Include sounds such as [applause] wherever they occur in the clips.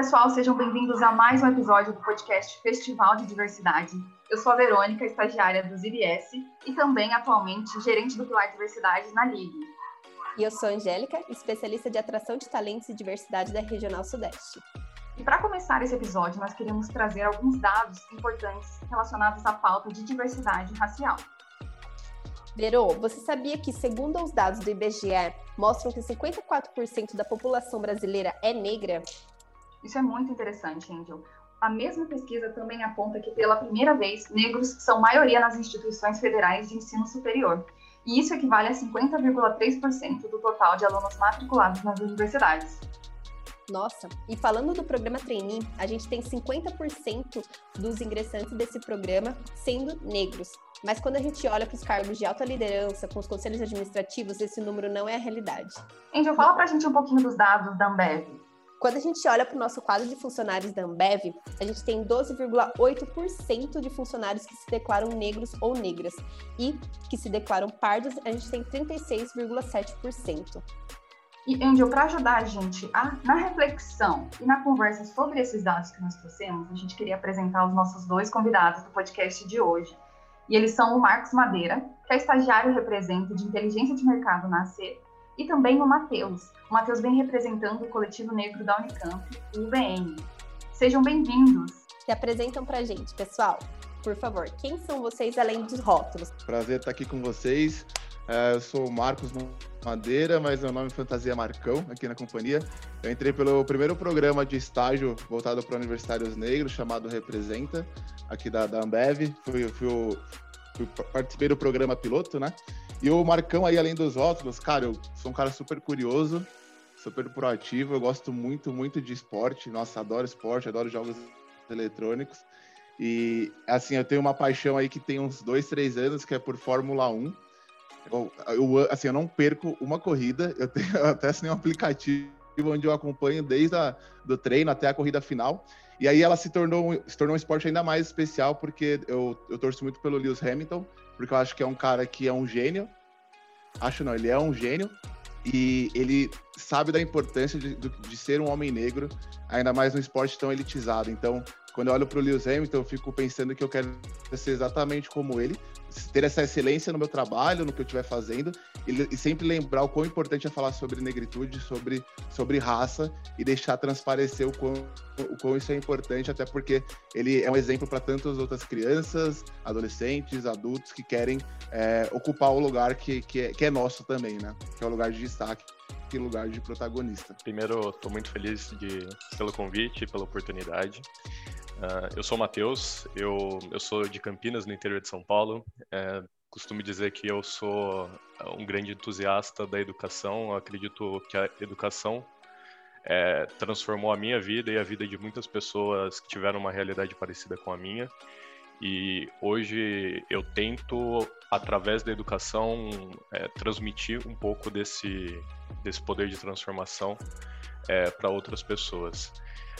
pessoal, sejam bem-vindos a mais um episódio do podcast Festival de Diversidade. Eu sou a Verônica, estagiária do ZBS e também atualmente gerente do Pilar Diversidade na Ligue. E eu sou a Angélica, especialista de atração de talentos e diversidade da Regional Sudeste. E para começar esse episódio, nós queremos trazer alguns dados importantes relacionados à pauta de diversidade racial. Verô, você sabia que, segundo os dados do IBGE, mostram que 54% da população brasileira é negra? Isso é muito interessante, Angel. A mesma pesquisa também aponta que, pela primeira vez, negros são maioria nas instituições federais de ensino superior. E isso equivale a 50,3% do total de alunos matriculados nas universidades. Nossa, e falando do programa Trainee, a gente tem 50% dos ingressantes desse programa sendo negros. Mas quando a gente olha para os cargos de alta liderança, com os conselhos administrativos, esse número não é a realidade. Angel, fala para a gente um pouquinho dos dados da Ambev. Quando a gente olha para o nosso quadro de funcionários da Ambev, a gente tem 12,8% de funcionários que se declaram negros ou negras e que se declaram pardos, a gente tem 36,7%. E, Angel, para ajudar a gente a, na reflexão e na conversa sobre esses dados que nós trouxemos, a gente queria apresentar os nossos dois convidados do podcast de hoje. E eles são o Marcos Madeira, que é estagiário e representa de inteligência de mercado na AC, e também o Matheus. O Matheus vem representando o coletivo negro da Unicamp, o UVM. Sejam bem-vindos. Se apresentam para a gente, pessoal. Por favor, quem são vocês além dos rótulos? Prazer estar aqui com vocês. É, eu sou o Marcos Madeira, mas meu nome é Fantasia Marcão, aqui na companhia. Eu entrei pelo primeiro programa de estágio voltado para universitários negros, chamado Representa, aqui da, da Ambev. Fui, fui, fui, participei do programa piloto, né? E o Marcão aí, além dos rótulos, cara, eu sou um cara super curioso, super proativo, eu gosto muito, muito de esporte. Nossa, adoro esporte, adoro jogos eletrônicos. E, assim, eu tenho uma paixão aí que tem uns dois, três anos, que é por Fórmula 1. Eu, eu, assim, eu não perco uma corrida, eu tenho eu até assinei um aplicativo onde eu acompanho desde a, do treino até a corrida final. E aí ela se tornou, se tornou um esporte ainda mais especial, porque eu, eu torço muito pelo Lewis Hamilton, porque eu acho que é um cara que é um gênio. Acho não, ele é um gênio. E ele sabe da importância de, de ser um homem negro, ainda mais num esporte tão elitizado. Então, quando eu olho para o Lewis Hamilton, eu fico pensando que eu quero ser exatamente como ele, ter essa excelência no meu trabalho, no que eu estiver fazendo, e, e, sempre lembrar o quão importante é falar sobre negritude, sobre, sobre raça, e deixar transparecer o quão, o quão isso é importante, até porque ele é um exemplo para tantas outras crianças, adolescentes, adultos que querem é, ocupar o lugar que, que é, que, é, nosso também, né? Que é o lugar de destaque e lugar de protagonista. Primeiro, estou muito feliz de, pelo convite, pela oportunidade. Uh, eu sou o Matheus, eu, eu sou de Campinas, no interior de São Paulo. É, costumo dizer que eu sou um grande entusiasta da educação. Eu acredito que a educação é, transformou a minha vida e a vida de muitas pessoas que tiveram uma realidade parecida com a minha. E hoje eu tento, através da educação, é, transmitir um pouco desse, desse poder de transformação é, para outras pessoas.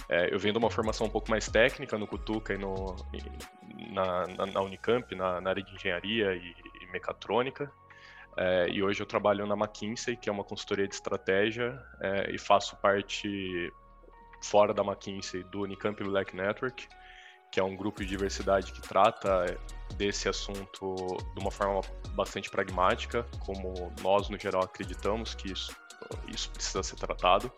É, eu venho de uma formação um pouco mais técnica no Cutuca e no, na, na, na Unicamp, na, na, área de engenharia e, e mecatrônica. É, e hoje eu trabalho na McKinsey, que é uma consultoria de estratégia, é, e faço parte fora da McKinsey do Unicamp Black Network, que é um grupo de diversidade que trata desse assunto de uma forma bastante pragmática, como nós no geral acreditamos que isso, isso precisa ser tratado.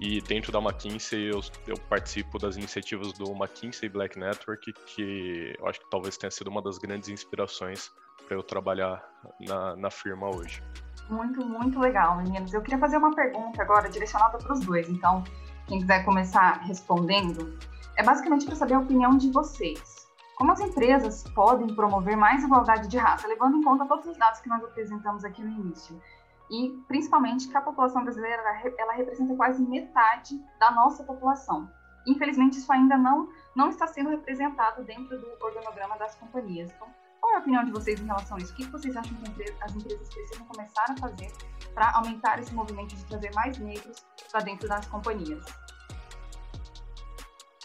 E dentro da McKinsey eu, eu, participo das iniciativas do McKinsey Black Network, que eu acho que talvez tenha sido uma das grandes inspirações para eu trabalhar na, na firma hoje. Muito, muito legal, meninos. Eu queria fazer uma pergunta agora direcionada para os dois. Então, quem quiser começar respondendo, é basicamente para saber a opinião de vocês. Como as empresas podem promover mais igualdade de raça, levando em conta todos os dados que nós apresentamos aqui no início? E principalmente que a população brasileira ela representa quase metade da nossa população. Infelizmente, isso ainda não, não está sendo representado dentro do organograma das companhias. Então, qual é a opinião de vocês em relação a isso? O que vocês acham que as empresas precisam começar a fazer para aumentar esse movimento de trazer mais negros para dentro das companhias?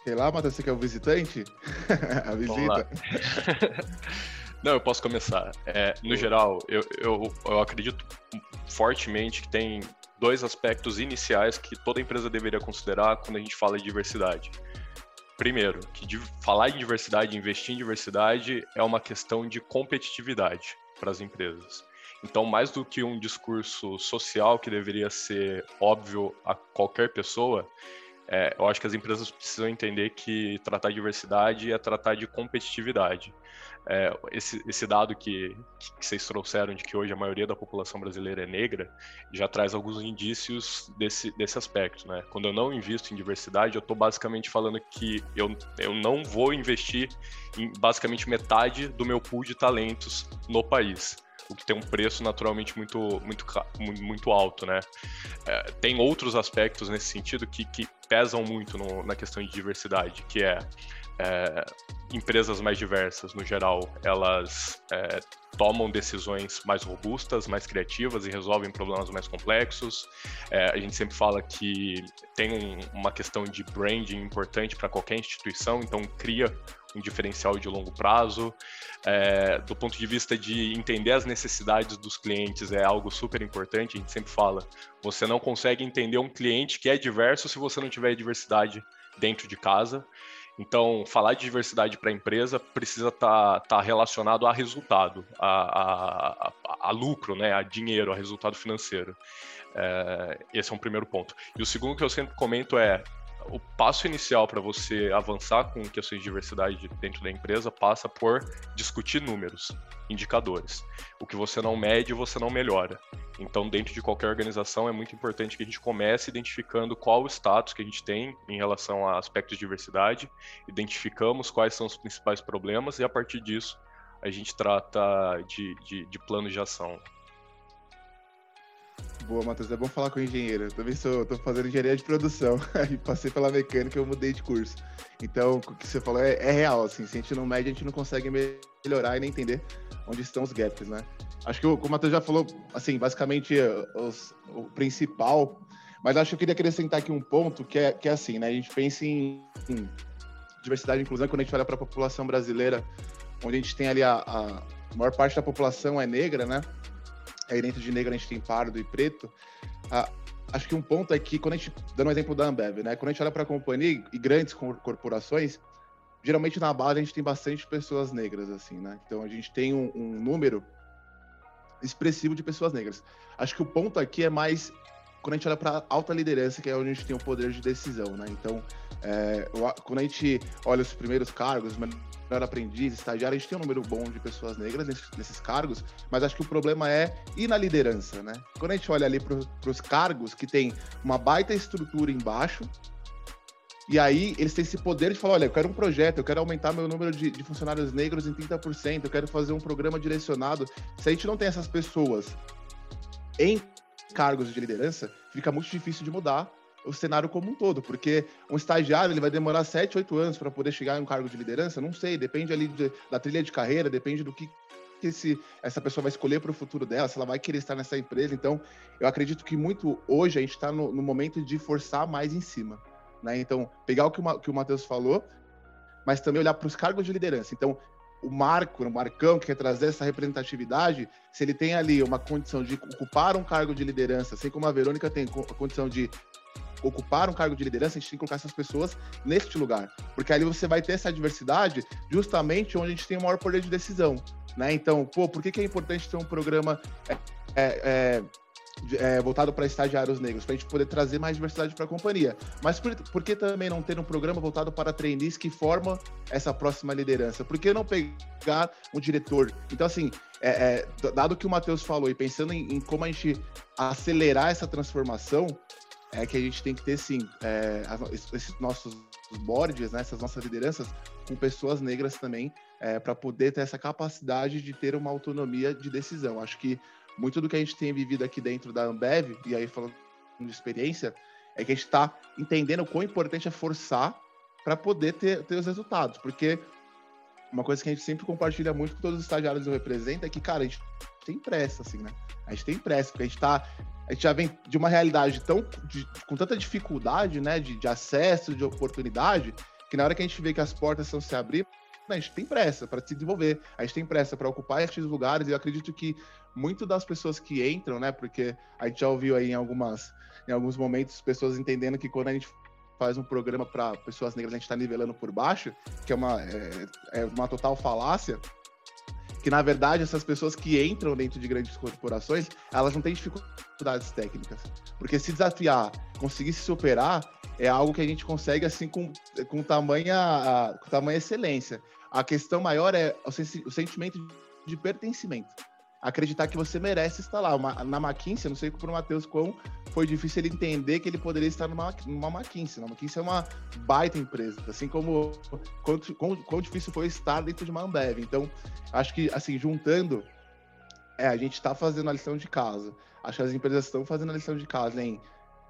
Sei lá, Matheus, você quer o visitante? [laughs] a visita. [laughs] Não, eu posso começar. É, no geral, eu, eu, eu acredito fortemente que tem dois aspectos iniciais que toda empresa deveria considerar quando a gente fala de diversidade. Primeiro, que de falar em diversidade, investir em diversidade é uma questão de competitividade para as empresas. Então, mais do que um discurso social que deveria ser óbvio a qualquer pessoa, é, eu acho que as empresas precisam entender que tratar de diversidade é tratar de competitividade. É, esse, esse, dado que, que, vocês trouxeram de que hoje a maioria da população brasileira é negra já traz alguns indícios desse, desse aspecto. Né? Quando eu não invisto em diversidade, eu estou basicamente falando que eu, eu não vou investir em basicamente metade do meu pool de talentos no país o que tem um preço naturalmente muito, muito, muito alto, né? É, tem outros aspectos nesse sentido que, que pesam muito no, na questão de diversidade, que é, é, empresas mais diversas, no geral, elas é, tomam decisões mais robustas, mais criativas e resolvem problemas mais complexos. É, a gente sempre fala que tem um, uma questão de branding importante para qualquer instituição, então cria um diferencial de longo prazo. É, do ponto de vista de entender as necessidades dos clientes, é algo super importante. A gente sempre fala: você não consegue entender um cliente que é diverso se você não tiver diversidade dentro de casa. Então, falar de diversidade para a empresa precisa estar tá, tá relacionado a resultado, a, a, a, lucro, né, a dinheiro, a resultado financeiro. É, esse é um primeiro ponto. E o segundo que eu sempre comento é o passo inicial para você avançar com questões de diversidade dentro da empresa passa por discutir números, indicadores. O que você não mede, você não melhora. Então, dentro de qualquer organização, é muito importante que a gente comece identificando qual o status que a gente tem em relação a aspectos de diversidade, identificamos quais são os principais problemas e, a partir disso, a gente trata de, de, de planos de ação. Boa, Matheus. É bom falar com engenheiro. Eu também sou, tô fazendo engenharia de produção. [laughs] e passei pela mecânica e eu mudei de curso. Então, o que você falou é, é, real, assim. Se a gente não mede, a gente não consegue melhorar e nem entender onde estão os gaps, né? Acho que o, o Matheus já falou, assim, basicamente os, o principal. Mas acho que eu queria acrescentar aqui um ponto que é, que é assim, né? A gente pensa em, em diversidade e inclusão quando a gente olha para a população brasileira, onde a gente tem ali a, a maior parte da população é negra, né? Aí dentro de negro a gente tem pardo e preto. Ah, acho que um ponto é que, quando a gente, dando um exemplo da Ambev, né? Quando a gente olha para a companhia e grandes corporações, geralmente na base a gente tem bastante pessoas negras, assim, né? Então a gente tem um, um número expressivo de pessoas negras. Acho que o ponto aqui é mais quando a gente olha para alta liderança, que é onde a gente tem o poder de decisão, né? Então, é, quando a gente olha os primeiros cargos, melhor aprendiz, estagiário, a gente tem um número bom de pessoas negras nesses, nesses cargos, mas acho que o problema é ir na liderança, né? Quando a gente olha ali para os cargos que tem uma baita estrutura embaixo, e aí eles têm esse poder de falar, olha, eu quero um projeto, eu quero aumentar meu número de, de funcionários negros em 30%, eu quero fazer um programa direcionado. Se a gente não tem essas pessoas em cargos de liderança, fica muito difícil de mudar o cenário como um todo, porque um estagiário ele vai demorar 7, 8 anos para poder chegar em um cargo de liderança, não sei, depende ali de, da trilha de carreira, depende do que, que esse, essa pessoa vai escolher para o futuro dela, se ela vai querer estar nessa empresa. Então, eu acredito que muito hoje a gente está no, no, momento de forçar mais em cima. Né? Então, pegar o que o, que o Matheus falou, mas também olhar para os cargos de liderança. Então, o Marco, o Marcão, que quer trazer essa representatividade, se ele tem ali uma condição de ocupar um cargo de liderança, assim como a Verônica tem a condição de ocupar um cargo de liderança, a gente tem que colocar essas pessoas neste lugar. Porque ali você vai ter essa diversidade justamente onde a gente tem o maior poder de decisão. Né? Então, pô, por que, que é importante ter um programa é, é, é, voltado para estagiários negros, para a gente poder trazer mais diversidade para a companhia. Mas por, por, que também não ter um programa voltado para trainees que forma essa próxima liderança? Por que não pegar um diretor? Então, assim, é, é, dado que o Matheus falou e pensando em, em, como a gente acelerar essa transformação, é que a gente tem que ter, sim, é, esses nossos boards, né, essas nossas lideranças, com pessoas negras também, é, para poder ter essa capacidade de ter uma autonomia de decisão. Acho que muito do que a gente tem vivido aqui dentro da Ambev, e aí falando de experiência, é que a gente está entendendo o quão importante é forçar para poder ter, ter os resultados. Porque uma coisa que a gente sempre compartilha muito com todos os estagiários que eu represento é que, cara, a gente tem pressa, assim, né? A gente tem pressa, porque a gente tá. A gente já vem de uma realidade tão. De, com tanta dificuldade, né? De, de acesso, de oportunidade, que na hora que a gente vê que as portas estão se abrindo, a gente tem pressa para se desenvolver, a gente tem pressa para ocupar esses lugares, e eu acredito que muito das pessoas que entram, né, porque a gente já ouviu aí em algumas em alguns momentos pessoas entendendo que quando a gente faz um programa para pessoas negras a gente está nivelando por baixo, que é uma é, é uma total falácia, que na verdade essas pessoas que entram dentro de grandes corporações, elas não têm dificuldades técnicas, porque se desafiar, conseguir se superar, é algo que a gente consegue assim com, com, tamanha, com tamanha excelência. A questão maior é o, o sentimento de pertencimento. Acreditar que você merece estar lá. Uma, na McKinsey, não sei para o Matheus quão foi difícil ele entender que ele poderia estar numa, numa McKinsey. A McKinsey é uma baita empresa, assim como quão, quão, quão difícil foi estar dentro de uma Ambev. Então, acho que, assim, juntando, é, a gente está fazendo a lição de casa. Acho que as empresas estão fazendo a lição de casa em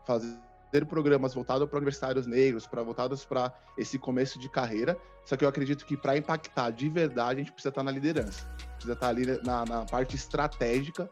fazer ter programas voltados para universitários negros, para voltados para esse começo de carreira. Só que eu acredito que para impactar de verdade, a gente precisa estar tá na liderança, precisa estar tá ali na, na parte estratégica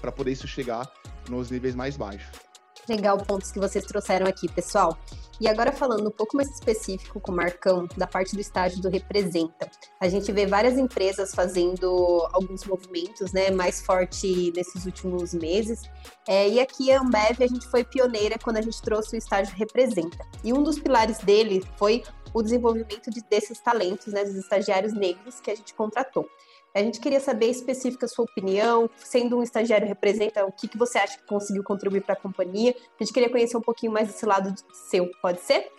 para poder isso chegar nos níveis mais baixos. Legal pontos que vocês trouxeram aqui, pessoal. E agora falando um pouco mais específico com o Marcão, da parte do estágio do Representa. A gente vê várias empresas fazendo alguns movimentos né, mais forte nesses últimos meses. É, e aqui a Ambev a gente foi pioneira quando a gente trouxe o estágio Representa. E um dos pilares dele foi o desenvolvimento de, desses talentos, né, dos estagiários negros que a gente contratou. A gente queria saber específica a sua opinião, sendo um estagiário representa o que, que você acha que conseguiu contribuir para a companhia. A gente queria conhecer um pouquinho mais desse lado seu, pode ser?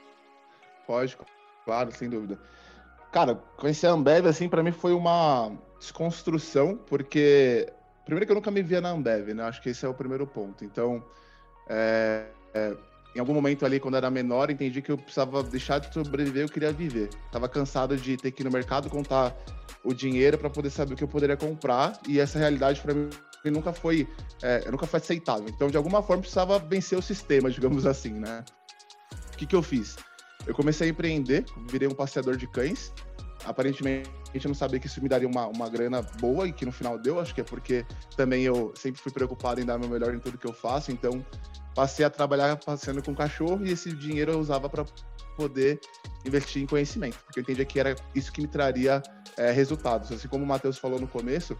Pode, claro, sem dúvida. Cara, conhecer a Ambev, assim, para mim foi uma desconstrução, porque primeiro que eu nunca me via na Ambev, né? Acho que esse é o primeiro ponto. Então, é, é, em algum momento ali, quando era menor, entendi que eu precisava deixar de sobreviver, eu queria viver. Tava cansado de ter que ir no mercado contar o dinheiro para poder saber o que eu poderia comprar, e essa realidade para mim nunca foi, é, nunca foi aceitável. Então, de alguma forma, precisava vencer o sistema, [laughs] digamos assim, né? O que, que eu fiz? Eu comecei a empreender, virei um passeador de cães. Aparentemente, eu não sabia que isso me daria uma, uma grana boa e que no final deu. Acho que é porque também eu sempre fui preocupado em dar meu melhor em tudo que eu faço. Então, passei a trabalhar passeando com cachorro e esse dinheiro eu usava para poder investir em conhecimento, porque eu entendia que era isso que me traria é, resultados. Assim como o Matheus falou no começo,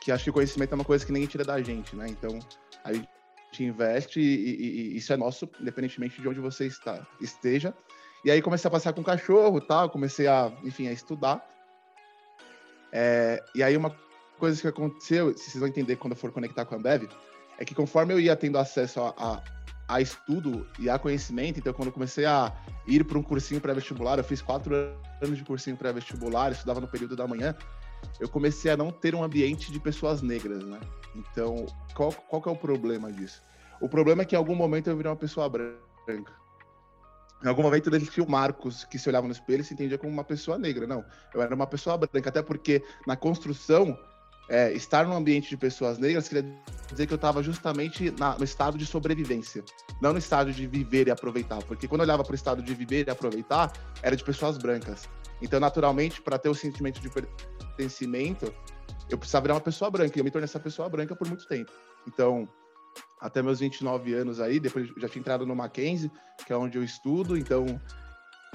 que acho que conhecimento é uma coisa que ninguém tira da gente, né? Então, a gente investe e, e, e isso é nosso, independentemente de onde você está, esteja. E aí comecei a passear com cachorro, tal, comecei a, enfim, a estudar. É, e aí uma coisa que aconteceu, vocês vão entender quando eu for conectar com a Ambev, é que conforme eu ia tendo acesso a, a, a estudo e a conhecimento, então quando eu comecei a ir para um cursinho pré-vestibular, eu fiz quatro anos de cursinho pré-vestibular, estudava no período da manhã, eu comecei a não ter um ambiente de pessoas negras, né? Então, qual, qual que é o problema disso? O problema é que em algum momento eu virei uma pessoa branca. Em algum momento ele tinha o Marcos, que se olhava no espelho e se entendia como uma pessoa negra. Não, eu era uma pessoa branca, até porque na construção é, estar num ambiente de pessoas negras queria dizer que eu estava justamente na, no estado de sobrevivência, não no estado de viver e aproveitar. Porque quando eu olhava para o estado de viver e aproveitar, era de pessoas brancas. Então, naturalmente, para ter o sentimento de pertencimento, eu precisava virar uma pessoa branca. E eu me tornei essa pessoa branca por muito tempo. Então, até meus 29 anos aí, depois já tinha entrado no Mackenzie, que é onde eu estudo. Então,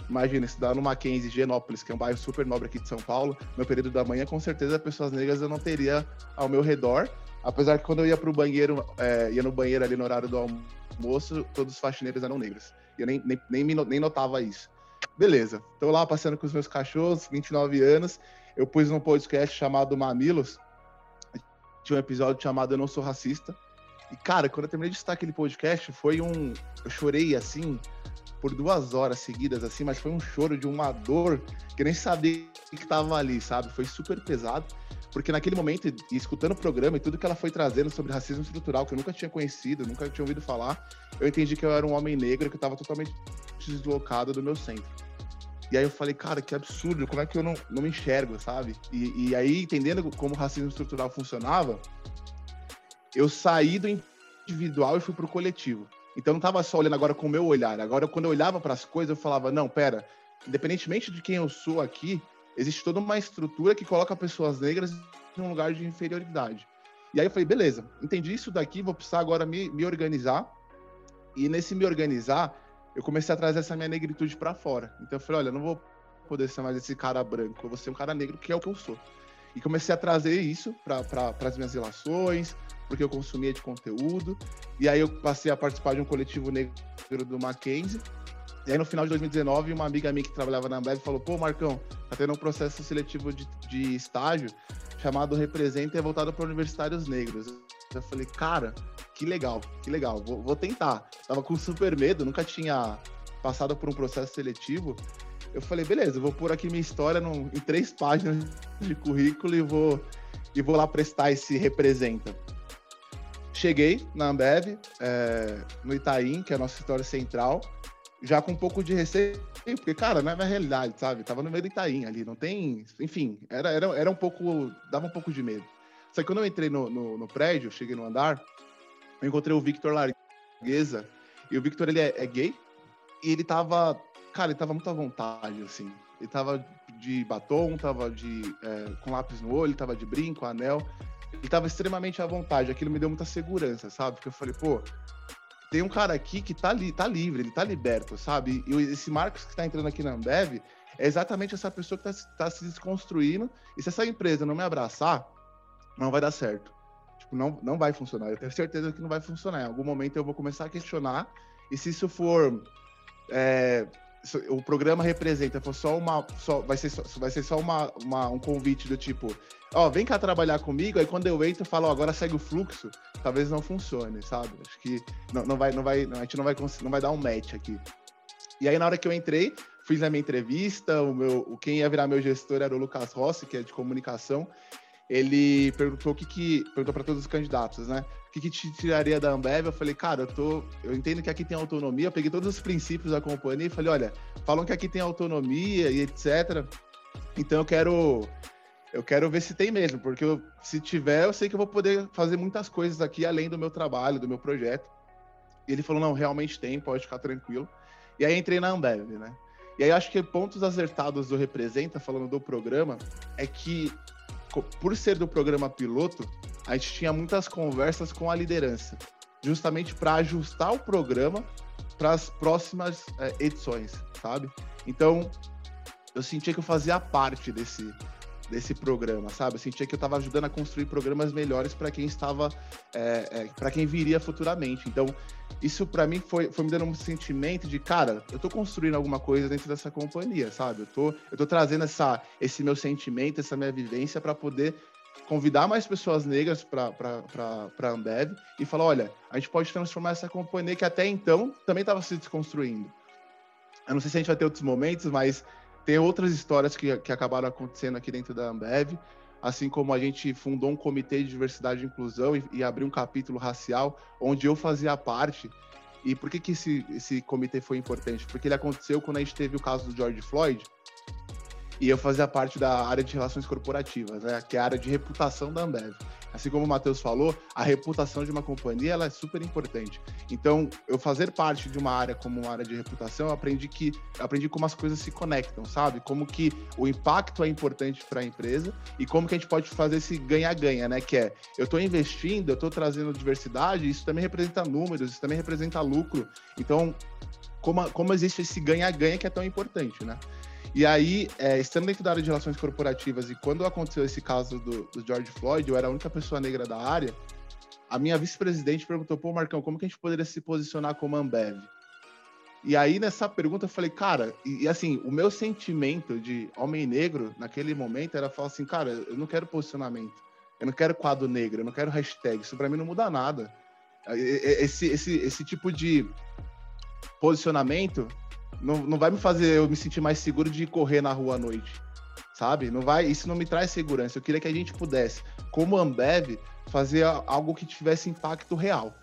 Imagina, estudar no Mackenzie, Genópolis, que é um bairro super nobre aqui de São Paulo, no período da manhã, com certeza pessoas negras eu não teria ao meu redor. Apesar que quando eu ia pro banheiro, é, ia no banheiro ali no horário do almoço, todos os faxineiros eram negros. Eu nem, nem, nem, nem notava isso. Beleza, tô lá passeando com os meus cachorros, 29 anos. Eu pus um podcast chamado Mamilos. Tinha um episódio chamado Eu Não Sou Racista. E, cara, quando eu terminei de estar aquele podcast, foi um. Eu chorei assim, por duas horas seguidas, assim, mas foi um choro de uma dor que eu nem sabia que estava ali, sabe? Foi super pesado, porque naquele momento, e escutando o programa e tudo que ela foi trazendo sobre racismo estrutural, que eu nunca tinha conhecido, nunca tinha ouvido falar, eu entendi que eu era um homem negro que estava totalmente deslocado do meu centro. E aí eu falei, cara, que absurdo, como é que eu não, não me enxergo, sabe? E, e aí, entendendo como o racismo estrutural funcionava, eu saí do individual e fui pro coletivo. Então eu não estava só olhando agora com o meu olhar. Agora, quando eu olhava para as coisas, eu falava: não, pera, independentemente de quem eu sou aqui, existe toda uma estrutura que coloca pessoas negras em um lugar de inferioridade. E aí eu falei: beleza, entendi isso daqui, vou precisar agora me, me organizar. E nesse me organizar, eu comecei a trazer essa minha negritude para fora. Então eu falei: olha, não vou poder ser mais esse cara branco, eu vou ser um cara negro, que é o que eu sou. E comecei a trazer isso para pra, as minhas relações, porque eu consumia de conteúdo. E aí eu passei a participar de um coletivo negro do Mackenzie. E aí no final de 2019, uma amiga minha que trabalhava na Ambev falou: pô, Marcão, tá tendo um processo seletivo de, de estágio chamado Representa e é voltado para universitários negros. Eu falei, cara, que legal, que legal, vou, vou tentar. Tava com super medo, nunca tinha passado por um processo seletivo. Eu falei, beleza, eu vou pôr aqui minha história em três páginas de currículo e vou, e vou lá prestar esse representa. Cheguei na Ambev, é, no Itaim, que é a nossa história central, já com um pouco de receio, porque, cara, não é minha realidade, sabe? Tava no meio do Itaim ali, não tem. Enfim, era, era, era um pouco. dava um pouco de medo. Só que quando eu entrei no, no, no prédio, cheguei no andar, eu encontrei o Victor Largueza, e o Victor ele é, é gay, e ele tava Cara, ele tava muito à vontade, assim. Ele tava de batom, tava de é, com lápis no olho, tava de brinco, anel. Ele tava extremamente à vontade. Aquilo me deu muita segurança, sabe? Porque eu falei, pô, tem um cara aqui que tá, li, tá livre, ele tá liberto, sabe? E esse Marcos que tá entrando aqui na Ambev é exatamente essa pessoa que tá, tá se desconstruindo. E se essa empresa não me abraçar, não vai dar certo. Tipo, não, não vai funcionar. Eu tenho certeza que não vai funcionar. Em algum momento eu vou começar a questionar. E se isso for é, o programa representa for só uma só vai ser só, vai ser só uma, uma, um convite do tipo ó vem cá trabalhar comigo aí quando eu entro eu falo agora segue o fluxo talvez não funcione sabe? Acho que não, não vai não vai a gente não vai não vai dar um match aqui. E aí na hora que eu entrei fiz a minha entrevista o meu quem ia virar meu gestor era o Lucas Rossi que é de comunicação ele perguntou o que que perguntou para todos os candidatos né o que, que te tiraria da Ambev? Eu falei, cara, eu tô. Eu entendo que aqui tem autonomia, eu peguei todos os princípios da companhia e falei, olha, falam que aqui tem autonomia e etc. Então eu quero. Eu quero ver se tem mesmo, porque eu, se tiver, eu sei que eu vou poder fazer muitas coisas aqui além do meu trabalho, do meu projeto. E ele falou, não, realmente tem, pode ficar tranquilo. E aí entrei na Ambev, né? E aí acho que pontos acertados do Representa, falando do programa, é que por ser do programa piloto, a gente tinha muitas conversas com a liderança, justamente para ajustar o programa para as próximas é, edições, sabe? Então, eu sentia que eu fazia parte desse, desse programa, sabe? Eu sentia que eu estava ajudando a construir programas melhores para quem estava, é, é, para quem viria futuramente. Então, isso para mim foi, foi me dando um sentimento de, cara, eu estou construindo alguma coisa dentro dessa companhia, sabe? Eu tô, eu tô trazendo essa, esse meu sentimento, essa minha vivência para poder convidar mais pessoas negras para a Ambev e falar, olha, a gente pode transformar essa companhia que até então também estava se desconstruindo. Eu não sei se a gente vai ter outros momentos, mas tem outras histórias que, que acabaram acontecendo aqui dentro da Ambev, assim como a gente fundou um comitê de diversidade e inclusão e, e abriu um capítulo racial, onde eu fazia parte. E por que, que esse, esse comitê foi importante? Porque ele aconteceu quando a gente teve o caso do George Floyd, e eu fazia parte da área de relações corporativas, né, que é a área de reputação da Ambev. Assim como o Matheus falou, a reputação de uma companhia ela é super importante. Então, eu fazer parte de uma área como uma área de reputação, eu aprendi que eu aprendi como as coisas se conectam, sabe? Como que o impacto é importante para a empresa e como que a gente pode fazer esse ganha-ganha, né? Que é, eu estou investindo, eu estou trazendo diversidade, isso também representa números, isso também representa lucro. Então, como, como existe esse ganha-ganha que é tão importante, né? E aí, é, estando dentro da área de relações corporativas e quando aconteceu esse caso do, do George Floyd, eu era a única pessoa negra da área, a minha vice-presidente perguntou, pô, Marcão, como que a gente poderia se posicionar como Ambev? E aí, nessa pergunta, eu falei, cara, e, e, assim, o meu sentimento de homem negro naquele momento era falar assim, cara, eu não quero posicionamento, eu não quero quadro negro, eu não quero hashtag, isso para mim não muda nada. Esse, esse, esse tipo de posicionamento não, não vai me fazer eu me sentir mais seguro de correr na rua à noite, sabe? Não vai, isso não me traz segurança. Eu queria que a gente pudesse, como Ambev, fazer algo que tivesse impacto real.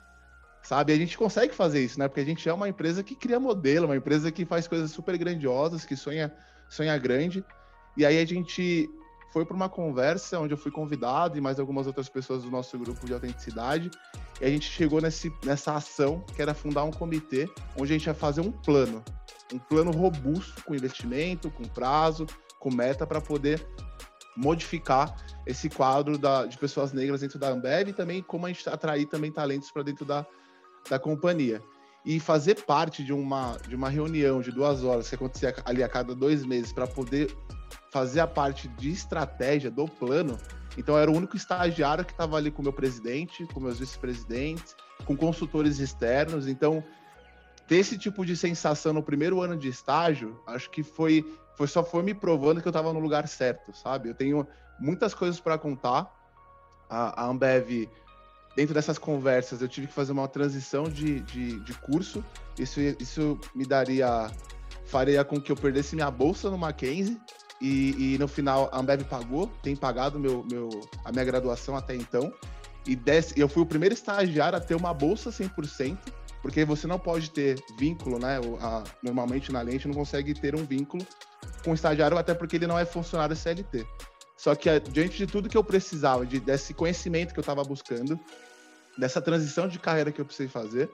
Sabe? A gente consegue fazer isso, né? Porque a gente é uma empresa que cria modelo, uma empresa que faz coisas super grandiosas, que sonha, sonha grande. E aí a gente foi para uma conversa onde eu fui convidado e mais algumas outras pessoas do nosso grupo de autenticidade. E a gente chegou nesse, nessa ação que era fundar um comitê onde a gente ia fazer um plano um plano robusto com investimento, com prazo, com meta para poder modificar esse quadro da, de pessoas negras dentro da Ambev e também como a gente atrair também talentos para dentro da, da companhia. e fazer parte de uma, de uma reunião de duas horas que acontecia ali a cada dois meses para poder fazer a parte de estratégia do plano. Então, eu era o único estagiário que estava ali com o meu presidente, com meus vice-presidentes, com consultores externos. Então, ter esse tipo de sensação no primeiro ano de estágio, acho que foi, foi só foi me provando que eu estava no lugar certo, sabe? Eu tenho muitas coisas para contar. A, a Ambev dentro dessas conversas, eu tive que fazer uma transição de, de, de curso. Isso, isso me daria, faria com que eu perdesse minha bolsa no Mackenzie. E, e no final, a Ambev pagou, tem pagado meu, meu, a minha graduação até então. E desse, eu fui o primeiro estagiário a ter uma bolsa 100%, porque você não pode ter vínculo, né? A, normalmente na gente não consegue ter um vínculo com o estagiário, até porque ele não é funcionário CLT. Só que diante de tudo que eu precisava, de, desse conhecimento que eu estava buscando, dessa transição de carreira que eu precisei fazer,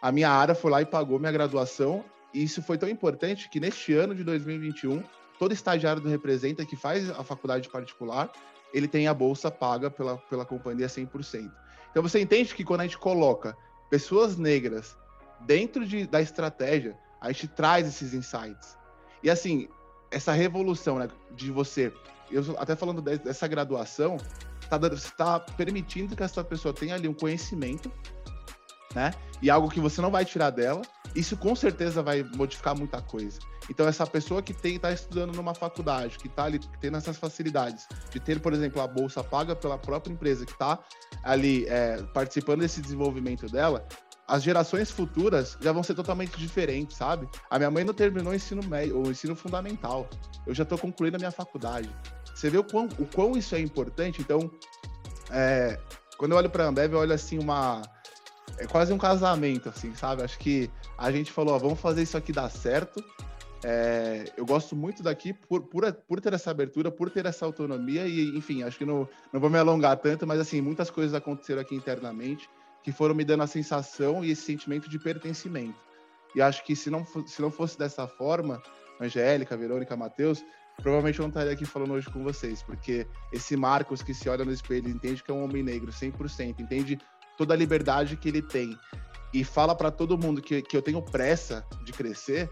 a minha área foi lá e pagou minha graduação. E isso foi tão importante que neste ano de 2021, todo estagiário do Representa que faz a faculdade particular, ele tem a bolsa paga pela, pela companhia 100%. Então você entende que quando a gente coloca pessoas negras dentro de, da estratégia, a gente traz esses insights. E assim, essa revolução né, de você, eu até falando dessa graduação, está tá permitindo que essa pessoa tenha ali um conhecimento, né? E algo que você não vai tirar dela. Isso com certeza vai modificar muita coisa. Então, essa pessoa que está estudando numa faculdade, que está ali tendo essas facilidades de ter, por exemplo, a bolsa paga pela própria empresa que está ali é, participando desse desenvolvimento dela, as gerações futuras já vão ser totalmente diferentes, sabe? A minha mãe não terminou o ensino médio, o ensino fundamental. Eu já estou concluindo a minha faculdade. Você vê o quão, o quão isso é importante. Então, é, quando eu olho para a Ambev, eu olho assim uma é quase um casamento, assim, sabe? Acho que a gente falou, ó, vamos fazer isso aqui dar certo. É, eu gosto muito daqui por, por, por, ter essa abertura, por ter essa autonomia e, enfim, acho que não, não vou me alongar tanto, mas assim, muitas coisas aconteceram aqui internamente que foram me dando a sensação e esse sentimento de pertencimento. E acho que se não, se não fosse dessa forma, Angélica, Verônica, Matheus, provavelmente eu não estaria aqui falando hoje com vocês, porque esse Marcos que se olha no espelho entende que é um homem negro 100%, entende toda a liberdade que ele tem e fala para todo mundo que, que eu tenho pressa de crescer,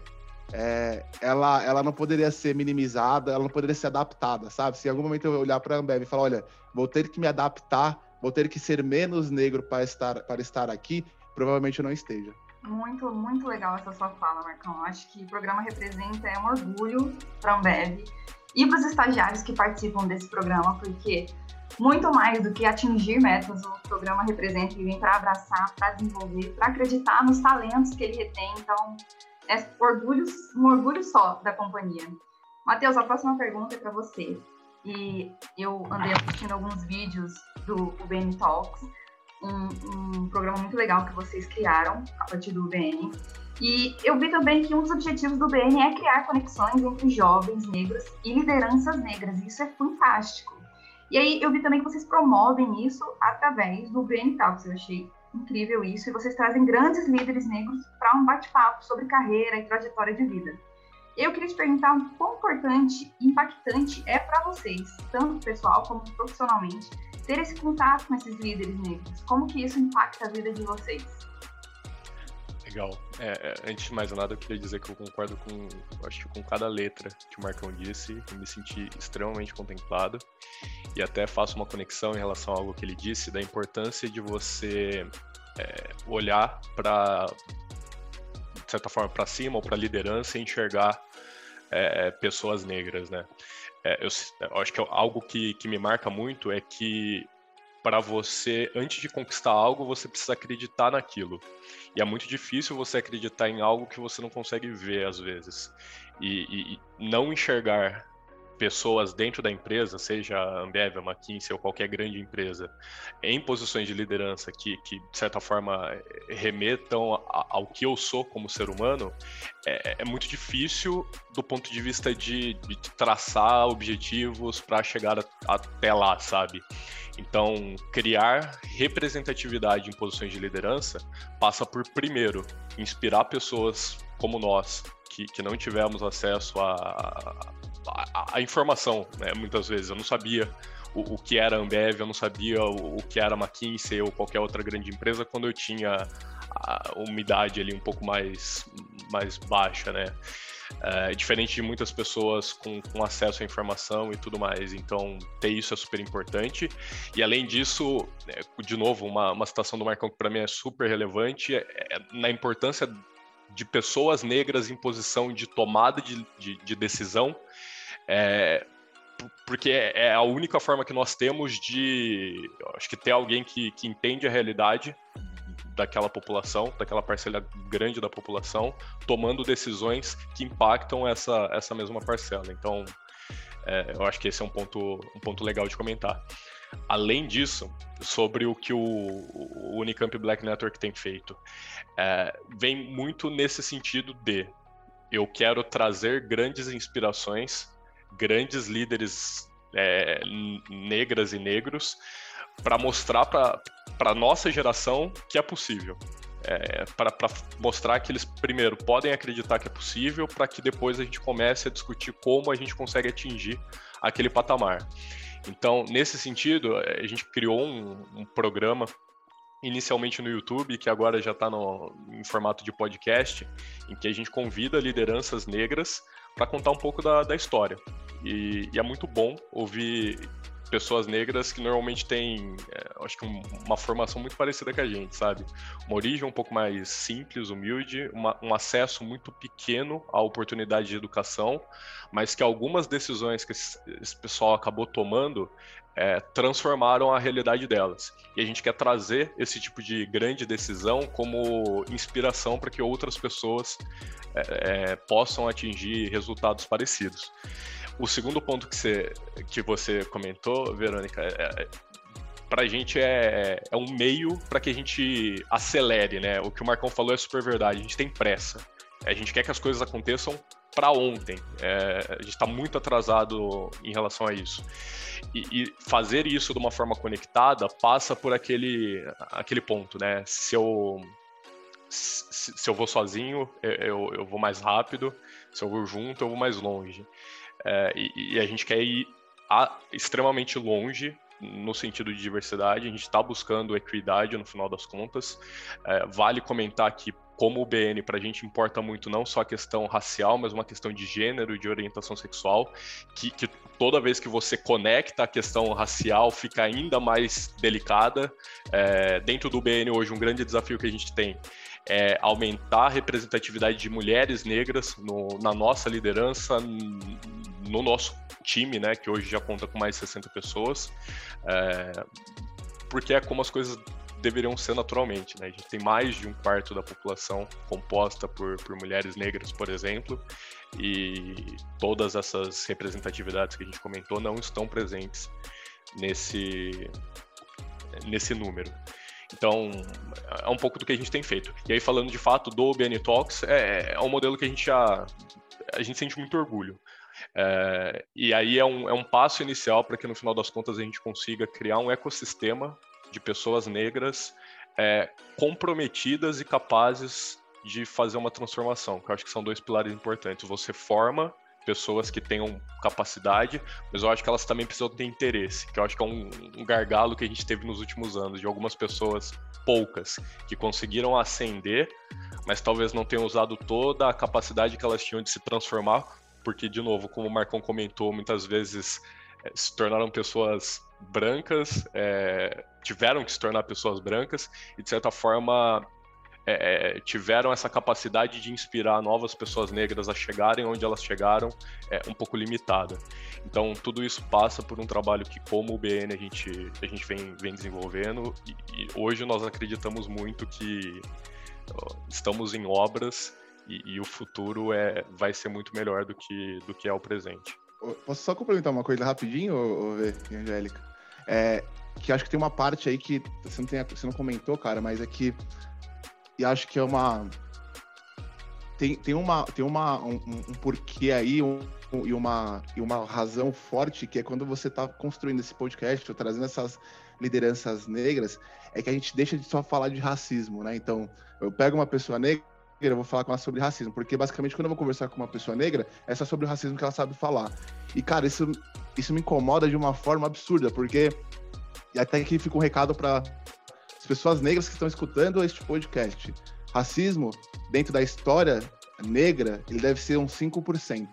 é, ela, ela não poderia ser minimizada, ela não poderia ser adaptada, sabe? Se em algum momento eu olhar para a Ambev e falar, olha, vou ter que me adaptar, vou ter que ser menos negro para estar, para estar aqui, provavelmente eu não esteja. Muito, muito legal essa sua fala, Marcão. Acho que o programa representa é um orgulho para a Ambev e para os estagiários que participam desse programa, porque muito mais do que atingir metas, o programa representa e vem para abraçar, para desenvolver, para acreditar nos talentos que ele retém. Então, é orgulho, um orgulho só da companhia. Matheus, a próxima pergunta é para você. E eu andei assistindo alguns vídeos do UBN Talks um, um, programa muito legal que vocês criaram a partir do UBN. E eu vi também que um dos objetivos do UBN é criar conexões entre jovens negros e lideranças negras. Isso é fantástico. E aí eu vi também que vocês promovem isso através do UBN Talks. Eu achei incrível isso. E vocês trazem grandes líderes negros para um bate-papo sobre carreira e trajetória de vida. Eu queria te perguntar um quão importante e impactante é para vocês, tanto pessoal como profissionalmente, ter esse contato com esses líderes negros? Como que isso impacta a vida de vocês? Legal. É, é, antes de mais nada, eu queria dizer que eu concordo com, acho que com cada letra que o Marcão disse. Eu me senti extremamente contemplado e até faço uma conexão em relação a algo que ele disse da importância de você é, olhar para de certa forma para cima ou para a liderança e enxergar é, pessoas negras, né? é, eu, eu, acho que é algo que, que me marca muito é que para você, antes de conquistar algo, você precisa acreditar naquilo. E é muito difícil você acreditar em algo que você não consegue ver às vezes. E, e, não enxergar pessoas dentro da empresa, seja a Ambev, a McKinsey ou qualquer grande empresa, em posições de liderança que, que de certa forma, remetam ao que eu sou como ser humano, é, é muito difícil do ponto de vista de, de traçar objetivos para chegar até lá, sabe? Então, criar representatividade em posições de liderança passa por, primeiro, inspirar pessoas como nós, que, que não tivemos acesso a, a, a informação, né, muitas vezes. Eu não sabia o, o, que era Ambev, eu não sabia o, o, que era McKinsey ou qualquer outra grande empresa quando eu tinha a umidade ali um pouco mais, mais baixa, né? É, diferente de muitas pessoas com, com, acesso à informação e tudo mais. Então, ter isso é super importante. E além disso, é, de novo, uma, uma citação do Marcão que para mim é super relevante, é, é, na importância de pessoas negras em posição de tomada de, de, de decisão. É, porque é, é a única forma que nós temos de, acho que ter alguém que, que entende a realidade daquela população, daquela parcela grande da população, tomando decisões que impactam essa, essa mesma parcela. Então, é, eu acho que esse é um ponto, um ponto legal de comentar. Além disso, sobre o que o, Unicamp Black Network tem feito, é, vem muito nesse sentido de eu quero trazer grandes inspirações, grandes líderes é, negras e negros para mostrar para a nossa geração que é possível. É, para mostrar que eles, primeiro, podem acreditar que é possível, para que depois a gente comece a discutir como a gente consegue atingir aquele patamar. Então, nesse sentido, a gente criou um, um programa inicialmente no YouTube, que agora já está em formato de podcast, em que a gente convida lideranças negras para contar um pouco da, da história. E, e, é muito bom ouvir pessoas negras que normalmente têm, é, acho que um, uma formação muito parecida com a gente, sabe? Uma origem um pouco mais simples, humilde, uma, um acesso muito pequeno à oportunidade de educação, mas que algumas decisões que esse, esse pessoal acabou tomando é, transformaram a realidade delas. E a gente quer trazer esse tipo de grande decisão como inspiração para que outras pessoas é, é, possam atingir resultados parecidos. O segundo ponto que você, que você comentou, Verônica, é, é para a gente é, é um meio para que a gente acelere, né? O que o Marcão falou é super verdade. A gente tem pressa. A gente quer que as coisas aconteçam para ontem. É, a gente está muito atrasado em relação a isso. E, e, fazer isso de uma forma conectada passa por aquele, aquele ponto, né? Se eu, se, se eu vou sozinho, eu, eu vou mais rápido. Se eu vou junto, eu vou mais longe. É, e, e, a gente quer ir a, extremamente longe no sentido de diversidade, a gente está buscando equidade no final das contas. É, vale comentar que, como o BN, para a gente importa muito não só a questão racial, mas uma questão de gênero de orientação sexual, que, que toda vez que você conecta a questão racial fica ainda mais delicada. É, dentro do BN hoje, um grande desafio que a gente tem é aumentar a representatividade de mulheres negras no, na nossa liderança, no nosso time, né, que hoje já conta com mais de 60 pessoas, é, porque é como as coisas deveriam ser naturalmente, né? A gente tem mais de um quarto da população composta por, por mulheres negras, por exemplo, e todas essas representatividades que a gente comentou não estão presentes nesse, nesse número. Então, é um pouco do que a gente tem feito. E aí, falando de fato do BN Talks, é, é um modelo que a gente já. A gente sente muito orgulho. É, e aí é um, é um passo inicial para que no final das contas a gente consiga criar um ecossistema de pessoas negras é, comprometidas e capazes de fazer uma transformação, que eu acho que são dois pilares importantes. Você forma pessoas que tenham capacidade, mas eu acho que elas também precisam ter interesse, que eu acho que é um, um gargalo que a gente teve nos últimos anos, de algumas pessoas, poucas, que conseguiram ascender, mas talvez não tenham usado toda a capacidade que elas tinham de se transformar porque, de novo, como o Marcão comentou, muitas vezes é, se tornaram pessoas brancas, é, tiveram que se tornar pessoas brancas e, de certa forma, é, tiveram essa capacidade de inspirar novas pessoas negras a chegarem onde elas chegaram é um pouco limitada. Então, tudo isso passa por um trabalho que, como o BN, a gente, a gente vem, vem desenvolvendo e, e hoje nós acreditamos muito que estamos em obras e, e, o futuro é, vai ser muito melhor do que, do que é o presente. Posso só complementar uma coisa rapidinho, ô, Angélica? É, que acho que tem uma parte aí que você não, tem, você não comentou, cara, mas é que e acho que é uma tem, tem uma tem uma um, um porquê aí um, um, e uma e uma razão forte que é quando você está construindo esse podcast, trazendo essas lideranças negras, é que a gente deixa de só falar de racismo, né? Então, eu pego uma pessoa negra eu vou falar com ela sobre racismo, porque basicamente quando eu vou conversar com uma pessoa negra, é só sobre o racismo que ela sabe falar. E cara, isso, isso me incomoda de uma forma absurda, porque e até aqui fica um recado para as pessoas negras que estão escutando este podcast. racismo, dentro da história negra, ele deve ser uns 5%.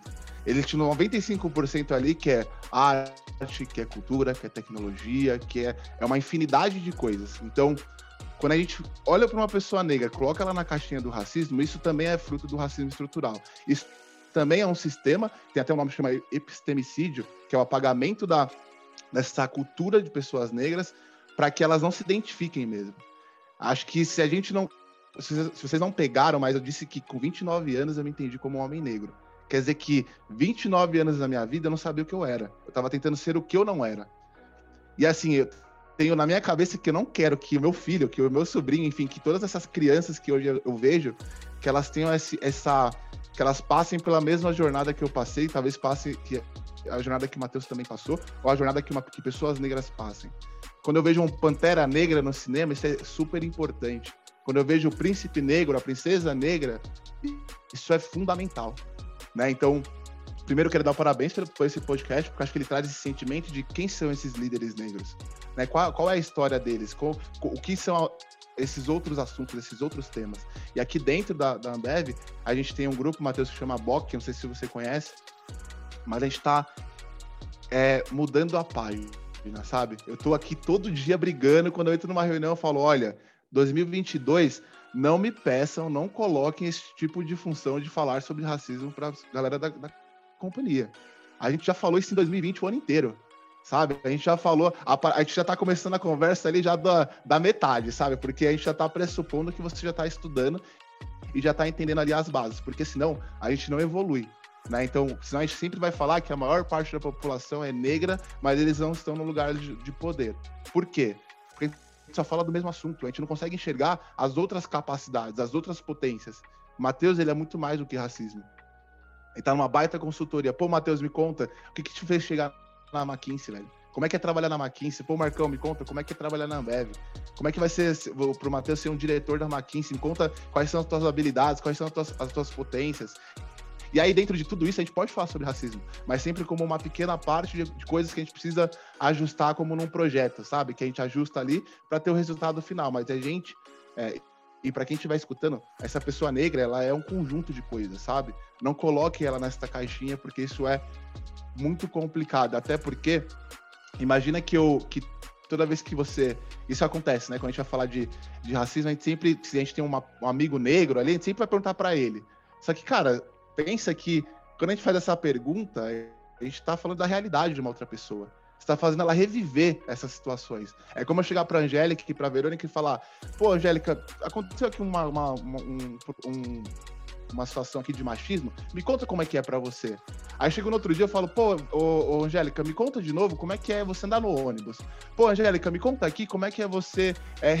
Ele tinha 95% ali que é arte, que é cultura, que é tecnologia, que é, é uma infinidade de coisas. Então, quando a gente olha para uma pessoa negra, coloca ela na caixinha do racismo, isso também é fruto do racismo estrutural. Isso também é um sistema, tem até um nome que chama epistemicídio, que é o apagamento da, dessa cultura de pessoas negras para que elas não se identifiquem mesmo. Acho que se a gente não. Se vocês não pegaram, mas eu disse que com 29 anos eu me entendi como um homem negro. Quer dizer que 29 anos da minha vida eu não sabia o que eu era. Eu estava tentando ser o que eu não era. E assim, eu tenho na minha cabeça que eu não quero que o meu filho, que o meu sobrinho, enfim, que todas essas crianças que hoje eu vejo, que elas tenham esse, essa. que elas passem pela mesma jornada que eu passei, talvez passe que a jornada que o Matheus também passou, ou a jornada que, uma, que pessoas negras passem. Quando eu vejo um Pantera Negra no cinema, isso é super importante. Quando eu vejo o Príncipe Negro, a Princesa Negra, isso é fundamental. Né? Então, primeiro quero dar parabéns por esse podcast, porque acho que ele traz esse sentimento de quem são esses líderes negros. Né? Qual, qual é a história deles? Qual, o que são esses outros assuntos, esses outros temas. E aqui dentro da, da Ambev, a gente tem um grupo, Matheus, que chama BOC, não sei se você conhece, mas a gente está é, mudando a página sabe? Eu tô aqui todo dia brigando. Quando eu entro numa reunião, eu falo: olha, 2022, não me peçam, não coloquem esse tipo de função de falar sobre racismo para galera da, da, companhia. A gente já falou isso em 2020 o ano inteiro, sabe? A gente já falou, a, a gente já tá começando a conversa ali já da, da metade, sabe? Porque a gente já tá pressupondo que você já tá estudando e já tá entendendo ali as bases, porque senão a gente não evolui. Né? Então, senão a gente sempre vai falar que a maior parte da população é negra, mas eles não estão no lugar de, de poder. Por quê? Porque a gente só fala do mesmo assunto, a gente não consegue enxergar as outras capacidades, as outras potências. Matheus, ele é muito mais do que racismo. Ele tá numa baita consultoria. Pô, Matheus, me conta, o que, que te fez chegar na McKinsey, velho? Como é que é trabalhar na McKinsey? Pô, Marcão, me conta como é que é trabalhar na Ambev. Como é que vai ser pro Matheus ser um diretor da McKinsey? Me conta quais são as tuas habilidades, quais são as tuas, as tuas potências. E aí, dentro de tudo isso, a gente pode falar sobre racismo, mas sempre como uma pequena parte de, de coisas que a gente precisa ajustar como num projeto, sabe? Que a gente ajusta ali para ter o resultado final. Mas a gente. É, e para quem estiver escutando, essa pessoa negra, ela é um conjunto de coisas, sabe? Não coloque ela nessa caixinha, porque isso é muito complicado. Até porque, imagina que eu. Que toda vez que você. Isso acontece, né? Quando a gente vai falar de, de racismo, a gente sempre. Se a gente tem uma, um amigo negro ali, a gente sempre vai perguntar para ele. Só que, cara, pensa que quando a gente faz essa pergunta, a gente está falando da realidade de uma outra pessoa. Está fazendo ela reviver essas situações. É como eu chegar para Angélica e para Verônica e falar: pô, Angélica, aconteceu aqui uma, uma, uma, um, um, uma situação aqui de machismo, me conta como é que é para você. Aí chego no outro dia e falo, pô, ô, ô, Angélica, me conta de novo como é que é você andar no ônibus. Pô, Angélica, me conta aqui como é que é você é,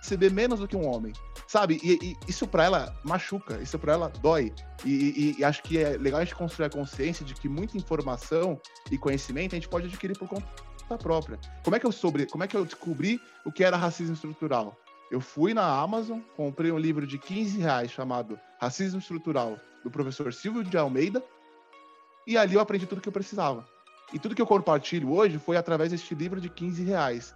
receber menos do que um homem. Sabe? E, e isso para ela machuca, isso para ela dói. E, e, e, acho que é legal a gente construir a consciência de que muita informação e conhecimento a gente pode adquirir por conta própria. Como é que eu sobre, como é que eu descobri o que era racismo estrutural? Eu fui na Amazon, comprei um livro de 15 reais chamado Racismo Estrutural, do professor Silvio de Almeida, e ali eu aprendi tudo que eu precisava. E tudo que eu compartilho hoje foi através deste livro de 15 reais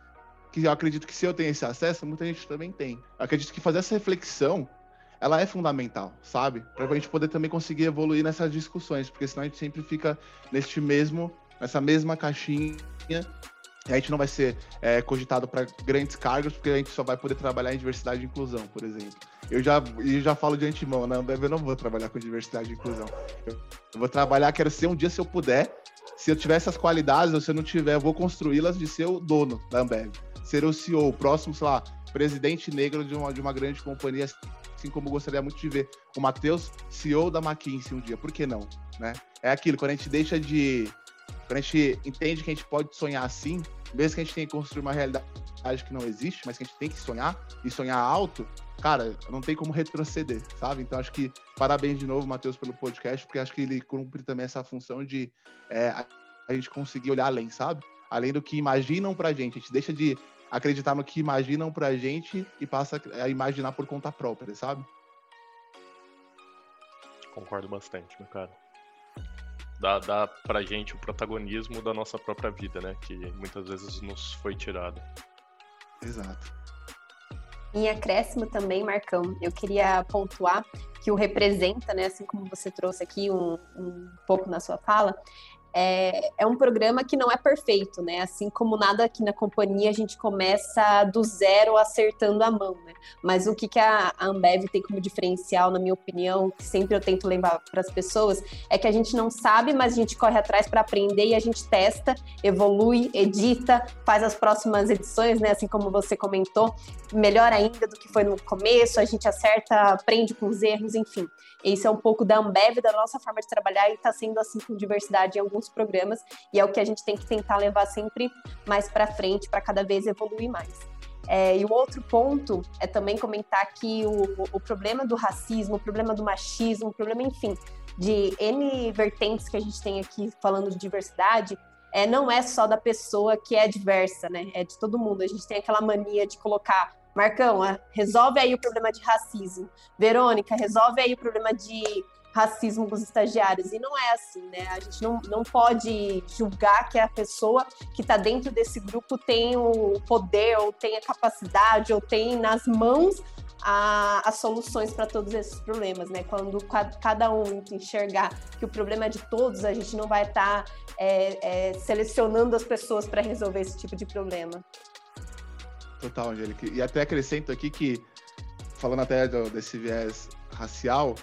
que eu acredito que se eu tenho esse acesso, muita gente também tem. Eu acredito que fazer essa reflexão, ela é fundamental, sabe? Para a gente poder também conseguir evoluir nessas discussões, porque senão a gente sempre fica neste mesmo, nessa mesma caixinha a gente não vai ser é, cogitado para grandes cargos, porque a gente só vai poder trabalhar em diversidade e inclusão, por exemplo. Eu já, eu já falo de antemão, na Ambev eu não vou trabalhar com diversidade e inclusão. Eu vou trabalhar, quero ser um dia, se eu puder, se eu tiver essas qualidades, ou se eu não tiver, eu vou construí-las de ser o dono da Ambev ser o CEO, o próximo, sei lá, presidente negro de uma, de uma grande companhia, assim como gostaria muito de ver o Matheus, CEO da McKinsey um dia. Por que não? Né? É aquilo, quando a gente deixa de. Quando a gente entende que a gente pode sonhar assim, mesmo que a gente tenha que construir uma realidade que não existe, mas que a gente tem que sonhar e sonhar alto, cara, não tem como retroceder, sabe? Então acho que parabéns de novo, Matheus, pelo podcast, porque acho que ele cumpre também essa função de é, a gente conseguir olhar além, sabe? Além do que imaginam pra gente. A gente deixa de acreditar no que imaginam pra gente e passa a imaginar por conta própria, sabe? Concordo bastante, meu cara. Dá, dá pra gente o protagonismo da nossa própria vida, né? Que muitas vezes nos foi tirado. Exato. Em acréscimo também, Marcão, eu queria pontuar que o representa, né, assim como você trouxe aqui um, um pouco na sua fala, é, é, um programa que não é perfeito, né? Assim como nada aqui na companhia, a gente começa do zero acertando a mão, né? Mas o que, que a Ambev tem como diferencial, na minha opinião, que sempre eu tento levar para as pessoas, é que a gente não sabe, mas a gente corre atrás para aprender e a gente testa, evolui, edita, faz as próximas edições, né? Assim como você comentou, melhor ainda do que foi no começo, a gente acerta, aprende com os erros, enfim. Esse é um pouco da Ambev, da nossa forma de trabalhar, e está sendo assim com diversidade em alguns programas, e é o que a gente tem que tentar levar sempre mais para frente, para cada vez evoluir mais. É, e o outro ponto é também comentar que o, o problema do racismo, o problema do machismo, o problema, enfim, de N vertentes que a gente tem aqui falando de diversidade, é, não é só da pessoa que é diversa, né? É de todo mundo. A gente tem aquela mania de colocar Marcão, resolve aí o problema de racismo. Verônica, resolve aí o problema de racismo com os estagiários. E não é assim, né? A gente não, não pode julgar que a pessoa que está dentro desse grupo tem o poder, ou tem a capacidade, ou tem nas mãos as soluções para todos esses problemas, né? Quando cada um enxergar que o problema é de todos, a gente não vai estar tá, é, é, selecionando as pessoas para resolver esse tipo de problema. Total, Angélica. E até acrescento aqui que, falando até desse viés racial,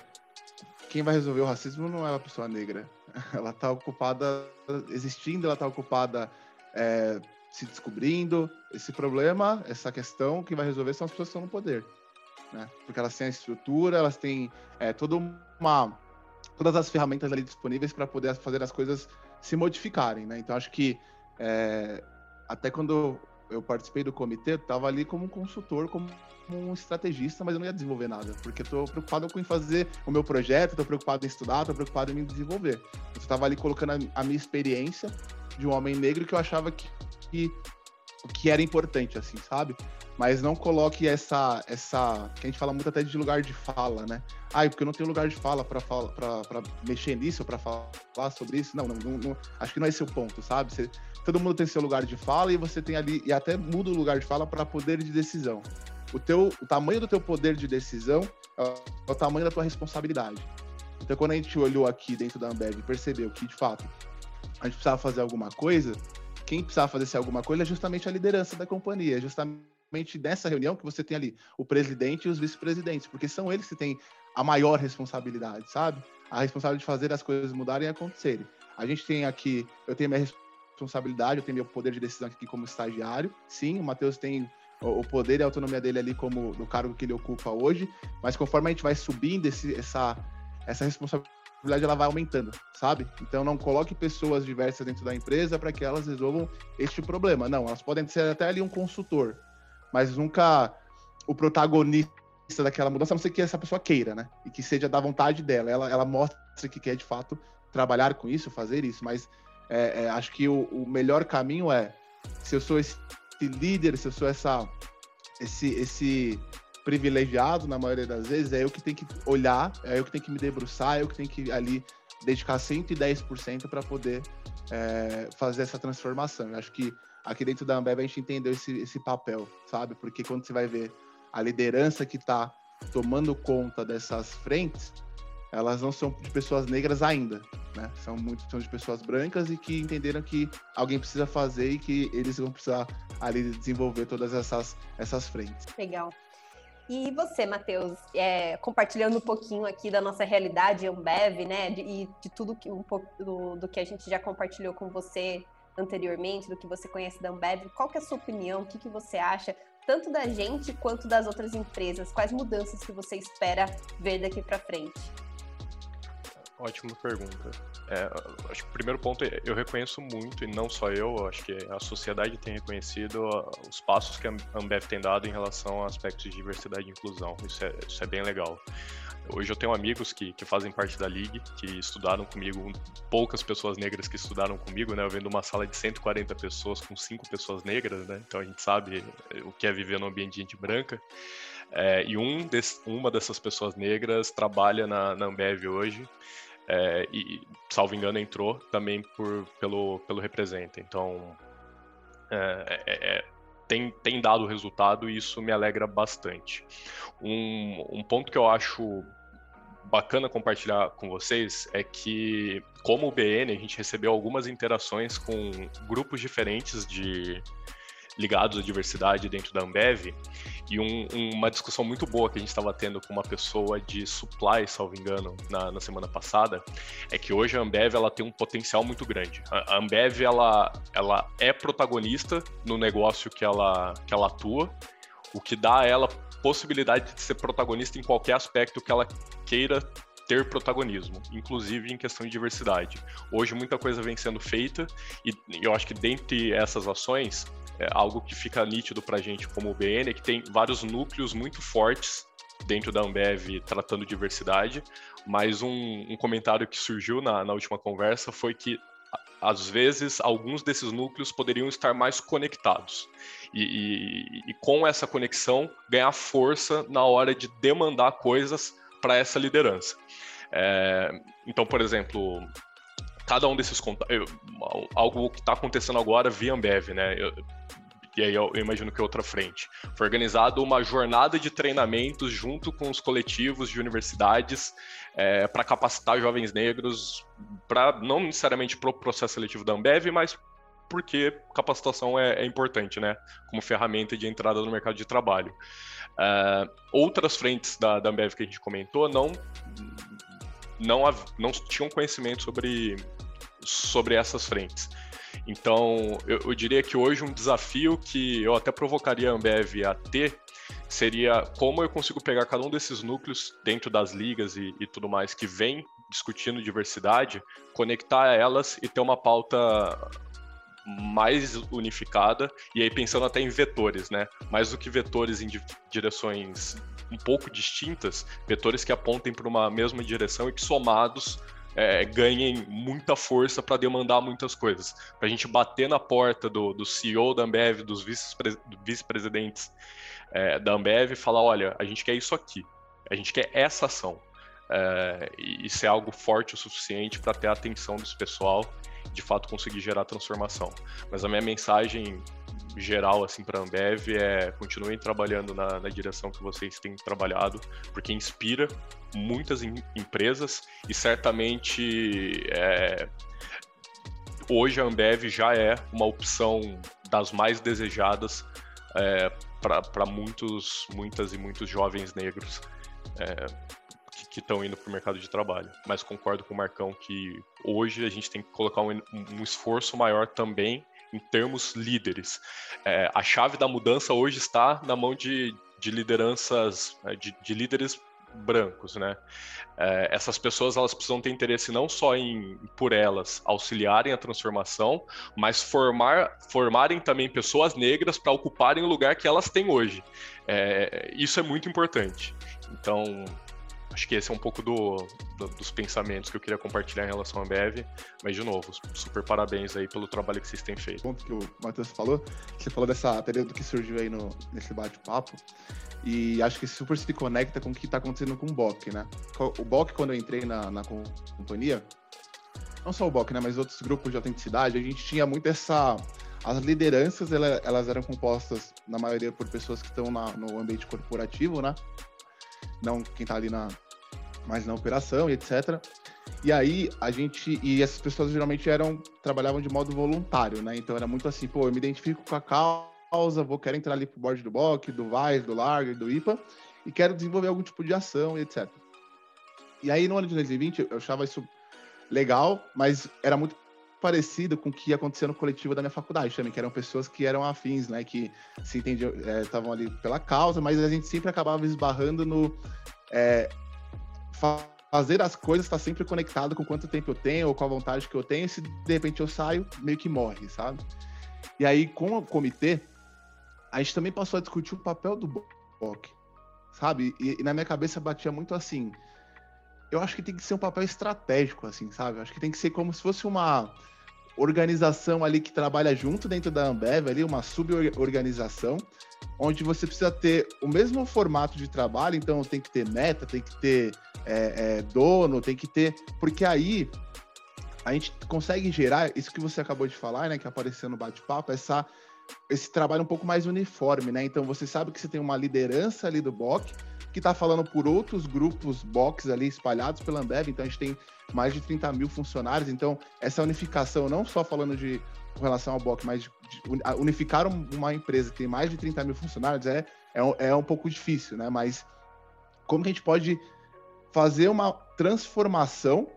quem vai resolver o racismo não é a pessoa negra. [laughs] Ela está ocupada existindo, ela está ocupada é, se descobrindo. Esse problema, essa questão, quem vai resolver são as pessoas que estão no poder. Né? Porque elas têm a estrutura, elas têm é, toda uma, todas as ferramentas ali disponíveis para poder fazer as coisas se modificarem. Né? Então, acho que é, até quando eu participei do comitê, estava ali como um consultor, como um estrategista, mas eu não ia desenvolver nada, porque estou preocupado com fazer o meu projeto, estou preocupado em estudar, estou preocupado em me desenvolver. Eu estava ali colocando a, a, minha experiência de um homem negro que eu achava que, que, que era importante, assim, sabe? Mas não coloque essa, essa, que a gente fala muito até de lugar de fala, né? Ah, porque eu não tenho lugar de fala para mexer nisso, para falar sobre isso. Não, não, não, não, acho que não é esse o ponto, sabe? Você, todo mundo tem seu lugar de fala e você tem ali e até muda o lugar de fala para poder de decisão. O teu o tamanho do teu poder de decisão é o tamanho da tua responsabilidade. Então quando a gente olhou aqui dentro da Ambev e percebeu que de fato a gente precisava fazer alguma coisa, quem precisava fazer alguma coisa é justamente a liderança da companhia, é justamente nessa reunião que você tem ali o presidente e os vice-presidentes, porque são eles que têm a maior responsabilidade, sabe? A responsabilidade de fazer as coisas mudarem e acontecerem. A gente tem aqui, eu tenho minha responsabilidade, eu tenho meu poder de decisão aqui como estagiário. Sim, o Matheus tem o poder e a autonomia dele ali como no cargo que ele ocupa hoje, mas conforme a gente vai subindo esse, essa, essa responsabilidade ela vai aumentando, sabe? Então não coloque pessoas diversas dentro da empresa para que elas resolvam este problema. Não, elas podem ser até ali um consultor, mas nunca o protagonista daquela mudança, a não ser que essa pessoa queira, né? E que seja da vontade dela. Ela, ela mostra que quer de fato trabalhar com isso, fazer isso, mas é, é, acho que o, o, melhor caminho é se eu sou esse líder, se eu sou essa, esse, esse privilegiado, na maioria das vezes, é eu que tenho que olhar, é eu que tenho que me debruçar, é eu que tenho que ali dedicar 110% para poder é, fazer essa transformação. Eu acho que aqui dentro da Ambev a gente entendeu esse, esse papel, sabe? Porque quando você vai ver a liderança que está tomando conta dessas frentes, elas não são de pessoas negras ainda, né? São muito são de pessoas brancas e que entenderam que alguém precisa fazer e que eles vão precisar ali desenvolver todas essas essas frentes. Legal. E você, Matheus, é, compartilhando um pouquinho aqui da nossa realidade Ambev, né, de, e de tudo que um pouco do, do, que a gente já compartilhou com você anteriormente, do que você conhece da Ambev, qual que é a sua opinião? O que, que você acha? tanto da gente quanto das outras empresas? Quais mudanças que você espera ver daqui para frente? Ótima pergunta. É, acho que o primeiro ponto é, eu reconheço muito, e não só eu, acho que a sociedade tem reconhecido os passos que a Ambev tem dado em relação a aspectos de diversidade e inclusão. Isso é, isso é bem legal. Hoje eu tenho amigos que, que fazem parte da League, que estudaram comigo, poucas pessoas negras que estudaram comigo, né? Eu vendo uma sala de 140 pessoas com cinco pessoas negras, né? Então a gente sabe o que é viver num ambiente de gente branca. É, e um des, uma dessas pessoas negras trabalha na, na Ambev hoje. É, e, salvo engano, entrou também por, pelo, pelo Representa. Então, é, é, é tem, tem dado resultado e isso me alegra bastante. Um, um ponto que eu acho bacana compartilhar com vocês é que, como o BN, a gente recebeu algumas interações com grupos diferentes de ligados à diversidade dentro da Ambev e um, uma discussão muito boa que a gente estava tendo com uma pessoa de supply, salvo engano, na, na, semana passada, é que hoje a Ambev ela tem um potencial muito grande. A, a Ambev ela, ela é protagonista no negócio que ela, que ela atua, o que dá a ela possibilidade de ser protagonista em qualquer aspecto que ela queira ter protagonismo, inclusive em questão de diversidade. Hoje muita coisa vem sendo feita e eu acho que dentre essas ações, é algo que fica nítido para a gente como BN é que tem vários núcleos muito fortes dentro da Ambev tratando diversidade, mas um, um comentário que surgiu na, na última conversa foi que às vezes alguns desses núcleos poderiam estar mais conectados e, e, e, com essa conexão ganhar força na hora de demandar coisas para essa liderança. É, então, por exemplo, cada um desses algo que está acontecendo agora via Ambev, né? Eu, e aí eu, eu imagino que é outra frente. Foi organizada uma jornada de treinamentos junto com os coletivos de universidades é, para capacitar jovens negros, para não necessariamente para o processo seletivo da Ambev, mas porque capacitação é, é, importante, né? Como ferramenta de entrada no mercado de trabalho. Uh, outras frentes da, da Ambev que a gente comentou não, não, não tinham conhecimento sobre, sobre essas frentes. Então, eu, eu, diria que hoje um desafio que eu até provocaria a Ambev a ter seria como eu consigo pegar cada um desses núcleos dentro das ligas e, e tudo mais que vem discutindo diversidade, conectar elas e ter uma pauta mais unificada, e aí pensando até em vetores, né? Mais do que vetores em direções um pouco distintas, vetores que apontem para uma mesma direção e que somados é, ganhem muita força para demandar muitas coisas. Para a gente bater na porta do, do CEO da Ambev, dos vice-presidentes é, da Ambev e falar: olha, a gente quer isso aqui, a gente quer essa ação. É, e ser algo forte o suficiente para ter a atenção desse pessoal de fato conseguir gerar transformação. Mas a minha mensagem geral assim para a Ambev é continuem trabalhando na, na, direção que vocês têm trabalhado, porque inspira muitas em, empresas e certamente é, hoje a Ambev já é uma opção das mais desejadas é, para muitos, muitas e muitos jovens negros. É, que estão indo para o mercado de trabalho. Mas concordo com o Marcão que hoje a gente tem que colocar um, um esforço maior também em termos líderes. É, a chave da mudança hoje está na mão de, de lideranças, é, de, de líderes brancos, né? É, essas pessoas elas precisam ter interesse não só em por elas auxiliarem a transformação, mas formar formarem também pessoas negras para ocuparem o lugar que elas têm hoje. É, isso é muito importante. Então Acho que esse é um pouco do, do, dos pensamentos que eu queria compartilhar em relação à Bev. Mas, de novo, super parabéns aí pelo trabalho que vocês têm feito. O ponto que o Matheus falou, você falou dessa período que surgiu aí no, nesse bate-papo. E acho que super se conecta com o que está acontecendo com o BOC, né? O BOC, quando eu entrei na, na companhia, não só o BOC, né, mas outros grupos de autenticidade, a gente tinha muito essa. As lideranças, elas eram compostas, na maioria, por pessoas que estão no ambiente corporativo, né? Não quem está ali na, mais na operação e etc. E aí a gente e essas pessoas geralmente eram trabalhavam de modo voluntário, né? Então era muito assim, pô, eu me identifico com a causa, vou querer entrar ali pro board do BOC, do VAIS, do Larger, do IPA e quero desenvolver algum tipo de ação e etc. E aí no ano de 2020 eu achava isso legal, mas era muito parecido com o que acontecia no coletivo da minha faculdade também, que eram pessoas que eram afins, né, que se entendiam, é, estavam ali pela causa, mas a gente sempre acabava esbarrando no é, fazer as coisas está sempre conectado com quanto tempo eu tenho ou com a vontade que eu tenho. E se de repente eu saio, meio que morre, sabe? E aí, com o comitê, a gente também passou a discutir o papel do BOC, sabe? E, e, na minha cabeça batia muito assim. Eu acho que tem que ser um papel estratégico, assim, sabe? Eu acho que tem que ser como se fosse uma organização ali que trabalha junto dentro da Ambev, ali, uma suborganização, onde você precisa ter o mesmo formato de trabalho, então tem que ter meta, tem que ter é, é, dono, tem que ter. Porque aí a gente consegue gerar isso que você acabou de falar, né, que apareceu no bate-papo, essa esse trabalho um pouco mais uniforme, né? Então você sabe que você tem uma liderança ali do BOC que está falando por outros grupos BOCs ali espalhados pela Ambev, então a gente tem mais de 30 mil funcionários, então essa unificação, não só falando de com relação ao BOC, mas de, de, unificar uma empresa que tem mais de 30 mil funcionários é, é, é um pouco difícil, né? Mas como que a gente pode fazer uma transformação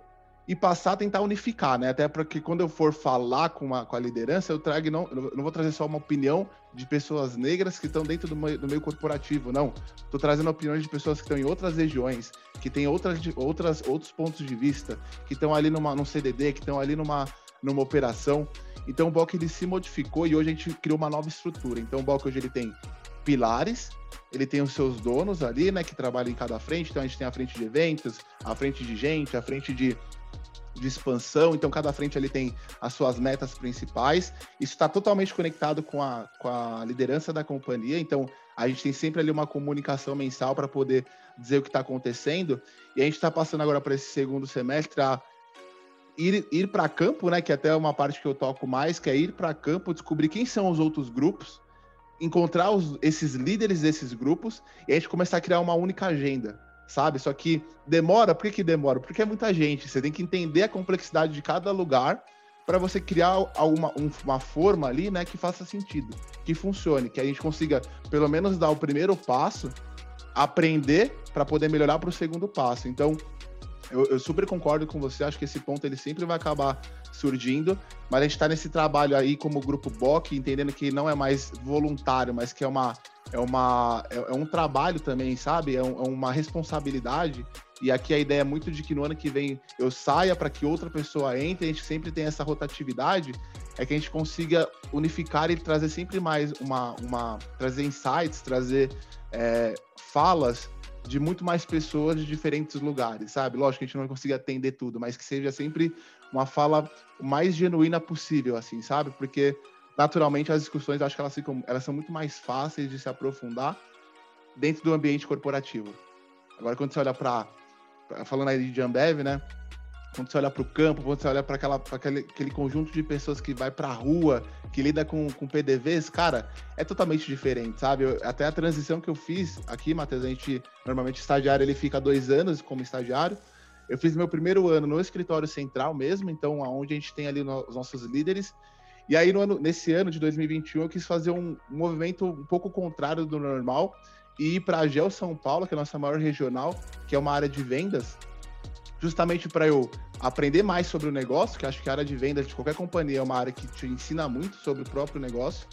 e passar a tentar unificar, né? Até porque quando eu for falar com, uma, com a liderança, eu trago não, eu não vou trazer só uma opinião de pessoas negras que estão dentro do meio, do meio corporativo, não. Estou trazendo opiniões de pessoas que estão em outras regiões, que têm outras, outras, outros pontos de vista, que estão ali numa, num CDD, que estão ali numa, numa operação. Então o BOC ele se modificou e hoje a gente criou uma nova estrutura. Então o BOC hoje ele tem pilares, ele tem os seus donos ali, né, que trabalham em cada frente. Então a gente tem a frente de eventos, a frente de gente, a frente de de expansão, então cada frente ali tem as suas metas principais. Isso está totalmente conectado com a, com a liderança da companhia, então a gente tem sempre ali uma comunicação mensal para poder dizer o que está acontecendo. E a gente está passando agora para esse segundo semestre a ir, ir para campo, né? Que até é uma parte que eu toco mais, que é ir para campo, descobrir quem são os outros grupos, encontrar os, esses líderes desses grupos e a gente começar a criar uma única agenda sabe? Só que demora, por que, que demora? Porque é muita gente, você tem que entender a complexidade de cada lugar para você criar uma, uma forma ali, né, que faça sentido, que funcione, que a gente consiga pelo menos dar o primeiro passo, aprender para poder melhorar para o segundo passo. Então, eu, eu, super concordo com você, acho que esse ponto ele sempre vai acabar surgindo, mas a gente está nesse trabalho aí como grupo BOC, entendendo que não é mais voluntário, mas que é uma é, uma, é, é um trabalho também, sabe? É, um, é, uma responsabilidade. E aqui a ideia é muito de que no ano que vem eu saia para que outra pessoa entre, a gente sempre tem essa rotatividade, é que a gente consiga unificar e trazer sempre mais uma. uma trazer insights, trazer é, falas de muito mais pessoas de diferentes lugares, sabe? Lógico que a gente não consiga atender tudo, mas que seja sempre uma fala o mais genuína possível, assim, sabe? Porque naturalmente as discussões acho que elas, ficam, elas são muito mais fáceis de se aprofundar dentro do ambiente corporativo. Agora, quando você olha para. Falando aí de Ambev, né? Quando você olha para o campo, quando você olha para aquele, aquele conjunto de pessoas que vai para a rua, que lida com, com PDVs, cara, é totalmente diferente, sabe? Eu, até a transição que eu fiz aqui, Matheus, a gente, normalmente, estagiário, ele fica dois anos como estagiário. Eu fiz meu primeiro ano no escritório central mesmo, então, onde a gente tem ali os nossos líderes, e aí, ano, nesse ano de 2021, eu quis fazer um, um movimento um pouco contrário do normal e ir para a Gel São Paulo, que é a nossa maior regional, que é uma área de vendas, justamente para eu aprender mais sobre o negócio, que acho que a área de vendas de qualquer companhia é uma área que te ensina muito sobre o próprio negócio.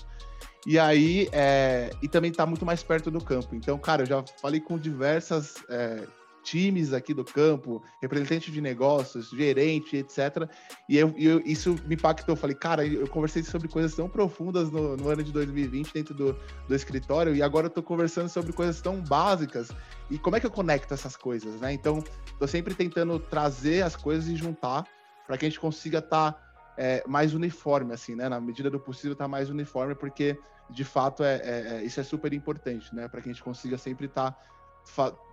E aí, é, e também está muito mais perto do campo. Então, cara, eu já falei com diversas é, times aqui do campo, representante de negócios, gerente, etc. E eu, eu, isso me impactou. Eu falei, cara, eu conversei sobre coisas tão profundas no, no ano de 2020 dentro do, do escritório e agora eu tô conversando sobre coisas tão básicas. E como é que eu conecto essas coisas, né? Então, tô sempre tentando trazer as coisas e juntar para que a gente consiga estar tá, é, mais uniforme, assim, né? Na medida do possível, estar tá mais uniforme, porque de fato é, é, é isso é super importante, né? Para que a gente consiga sempre estar tá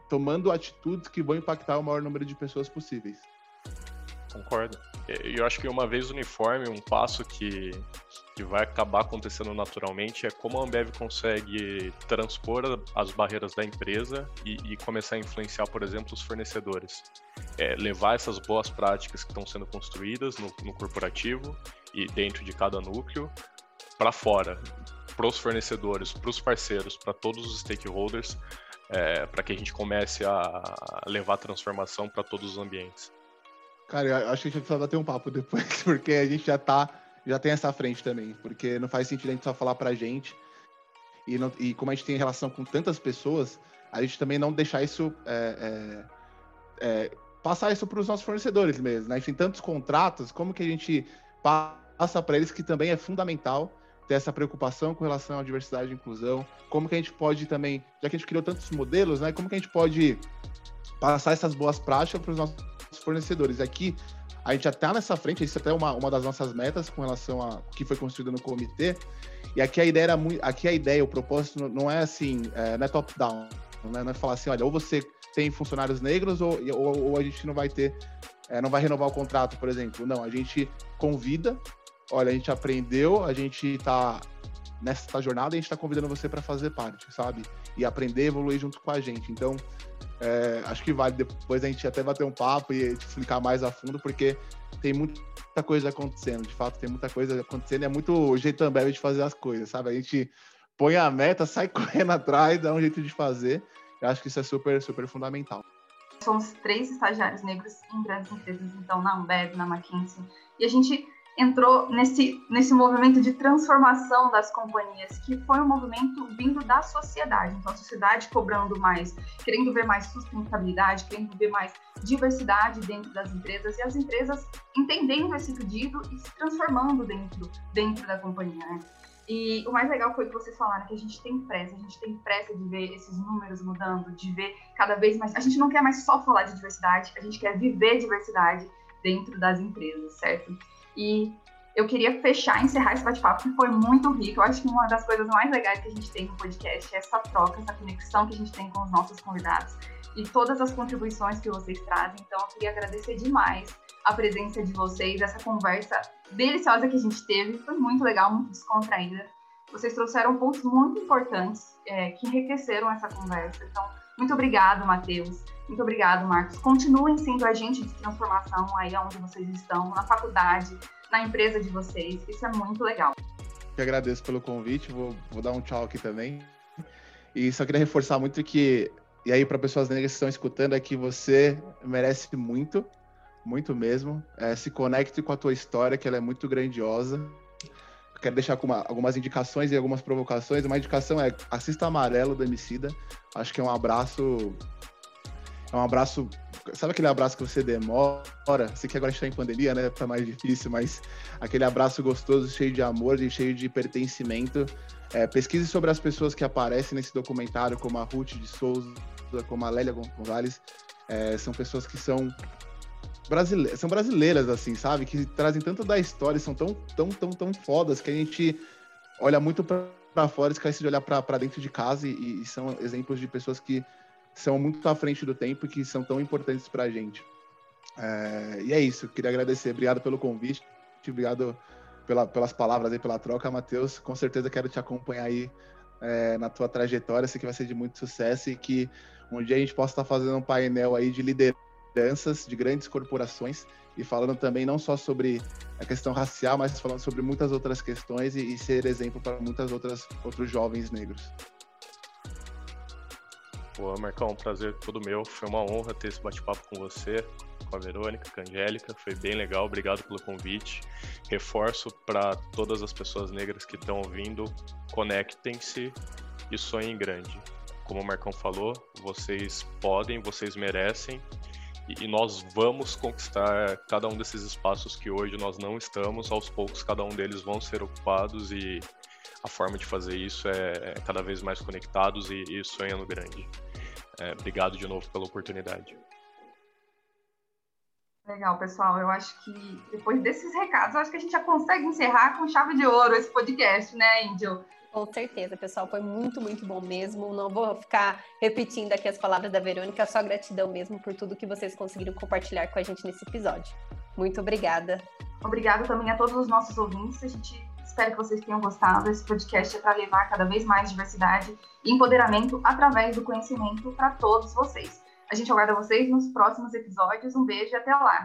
tomando atitudes que vão impactar o maior número de pessoas possíveis. Concordo. Eu acho que uma vez uniforme, um passo que, que vai acabar acontecendo naturalmente é como a Ambev consegue transpor as barreiras da empresa e, e começar a influenciar, por exemplo, os fornecedores. É, levar essas boas práticas que estão sendo construídas no, no corporativo e dentro de cada núcleo para fora, para os fornecedores, para os parceiros, para todos os stakeholders, é, para que a gente comece a levar a transformação para todos os ambientes. Cara, eu acho que a gente precisa bater um papo depois, [laughs] porque a gente já tá, já tem essa frente também, porque não faz sentido a gente só falar pra gente, e, não, e como a gente tem relação com tantas pessoas, a gente também não deixar isso, é, é, é, passar isso para os nossos fornecedores mesmo, né? A gente tem tantos contratos, como que a gente passa para eles que também é fundamental ter essa preocupação com relação à diversidade e inclusão, como que a gente pode também, já que a gente criou tantos modelos, né, como que a gente pode passar essas boas práticas para os nossos fornecedores. Aqui, a gente já está nessa frente, isso é até uma, uma das nossas metas com relação a que foi construído no comitê, e aqui a ideia era muito, aqui a ideia, o propósito não é assim, é, não é top-down, né, não é falar assim, olha, ou você tem funcionários negros ou, ou, ou a gente não vai ter, é, não vai renovar o contrato, por exemplo. Não, a gente convida, olha, a gente aprendeu, a gente está nessa jornada e a gente está convidando você para fazer parte, sabe? E aprender, evoluir junto com a gente. Então, é, acho que vale depois a gente até bater um papo e explicar mais a fundo, porque tem muita coisa acontecendo. De fato, tem muita coisa acontecendo. É muito o jeito também de fazer as coisas, sabe? A gente põe a meta, [laughs] sai correndo atrás, dá um jeito de fazer. Eu acho que isso é super, super fundamental. Somos três estagiários negros em grandes empresas, então na Ambev, na McKinsey, e a gente entrou nesse, nesse movimento de transformação das companhias, que foi um movimento vindo da sociedade. Então, a sociedade cobrando mais, querendo ver mais sustentabilidade, querendo ver mais diversidade dentro das empresas, e as empresas entendendo esse pedido e se transformando dentro, dentro da companhia. Né? E o mais legal foi que vocês falaram que a gente tem pressa, a gente tem pressa de ver esses números mudando, de ver cada vez mais. A gente não quer mais só falar de diversidade, a gente quer viver diversidade dentro das empresas, certo? E eu queria fechar, encerrar esse bate-papo, que foi muito rico. Eu acho que uma das coisas mais legais que a gente tem no podcast é essa troca, essa conexão que a gente tem com os nossos convidados e todas as contribuições que vocês trazem. Então, eu queria agradecer demais a presença de vocês, essa conversa deliciosa que a gente teve. Foi muito legal, muito descontraída. Vocês trouxeram pontos muito importantes é, que enriqueceram essa conversa. Então, muito obrigado, Matheus. Muito obrigado, Marcos. Continuem sendo agentes de transformação aí onde vocês estão, na faculdade, na empresa de vocês. Isso é muito legal. Eu agradeço pelo convite. Vou, vou dar um tchau aqui também. E só queria reforçar muito que, e aí para pessoas negras que estão escutando, é que você merece muito, muito mesmo. É, se conecte com a tua história, que ela é muito grandiosa. Quero deixar uma, algumas indicações e algumas provocações. Uma indicação é assista Amarelo do Emicida. Acho que é um abraço é um abraço. Sabe aquele abraço que você demora? Sei que agora a gente tá em pandemia, né? Tá mais difícil, mas aquele abraço gostoso, cheio de amor e cheio de pertencimento. É, pesquise sobre as pessoas que aparecem nesse documentário, como a Ruth de Souza, como a Lélia Gonzalez. É, são pessoas que são brasileiras, são brasileiras, assim, sabe? Que trazem tanto da história, são tão, tão, tão, tão fodas que a gente olha muito para fora, esquece de olhar para dentro de casa e, e, são exemplos de pessoas que são muito à frente do tempo e que são tão importantes para a gente. É, e é isso, queria agradecer. Obrigado pelo convite, obrigado pela, pelas palavras e pela troca, Matheus. Com certeza quero te acompanhar aí é, na tua trajetória, sei que vai ser de muito sucesso e que um dia a gente possa estar fazendo um painel aí de lideranças de grandes corporações e falando também não só sobre a questão racial, mas falando sobre muitas outras questões e, e ser exemplo para muitas outras outros jovens negros. Pô, Marcão, um prazer todo meu. Foi uma honra ter esse bate-papo com você, com a Verônica, com a Angélica. Foi bem legal. Obrigado pelo convite. Reforço para todas as pessoas negras que estão ouvindo: conectem-se e sonhem grande. Como o Marcão falou, vocês podem, vocês merecem e nós vamos conquistar cada um desses espaços que hoje nós não estamos. Aos poucos, cada um deles vão ser ocupados e a forma de fazer isso é, é cada vez mais conectados e, e sonhando grande. É, obrigado de novo pela oportunidade. Legal, pessoal. Eu acho que depois desses recados, acho que a gente já consegue encerrar com chave de ouro esse podcast, né, Índio? Com certeza, pessoal. Foi muito, muito bom mesmo. Não vou ficar repetindo aqui as palavras da Verônica, só gratidão mesmo por tudo que vocês conseguiram compartilhar com a gente nesse episódio. Muito obrigada. Obrigada também a todos os nossos ouvintes. A gente Espero que vocês tenham gostado. Esse podcast é para levar cada vez mais diversidade e empoderamento através do conhecimento para todos vocês. A gente aguarda vocês nos próximos episódios. Um beijo e até lá!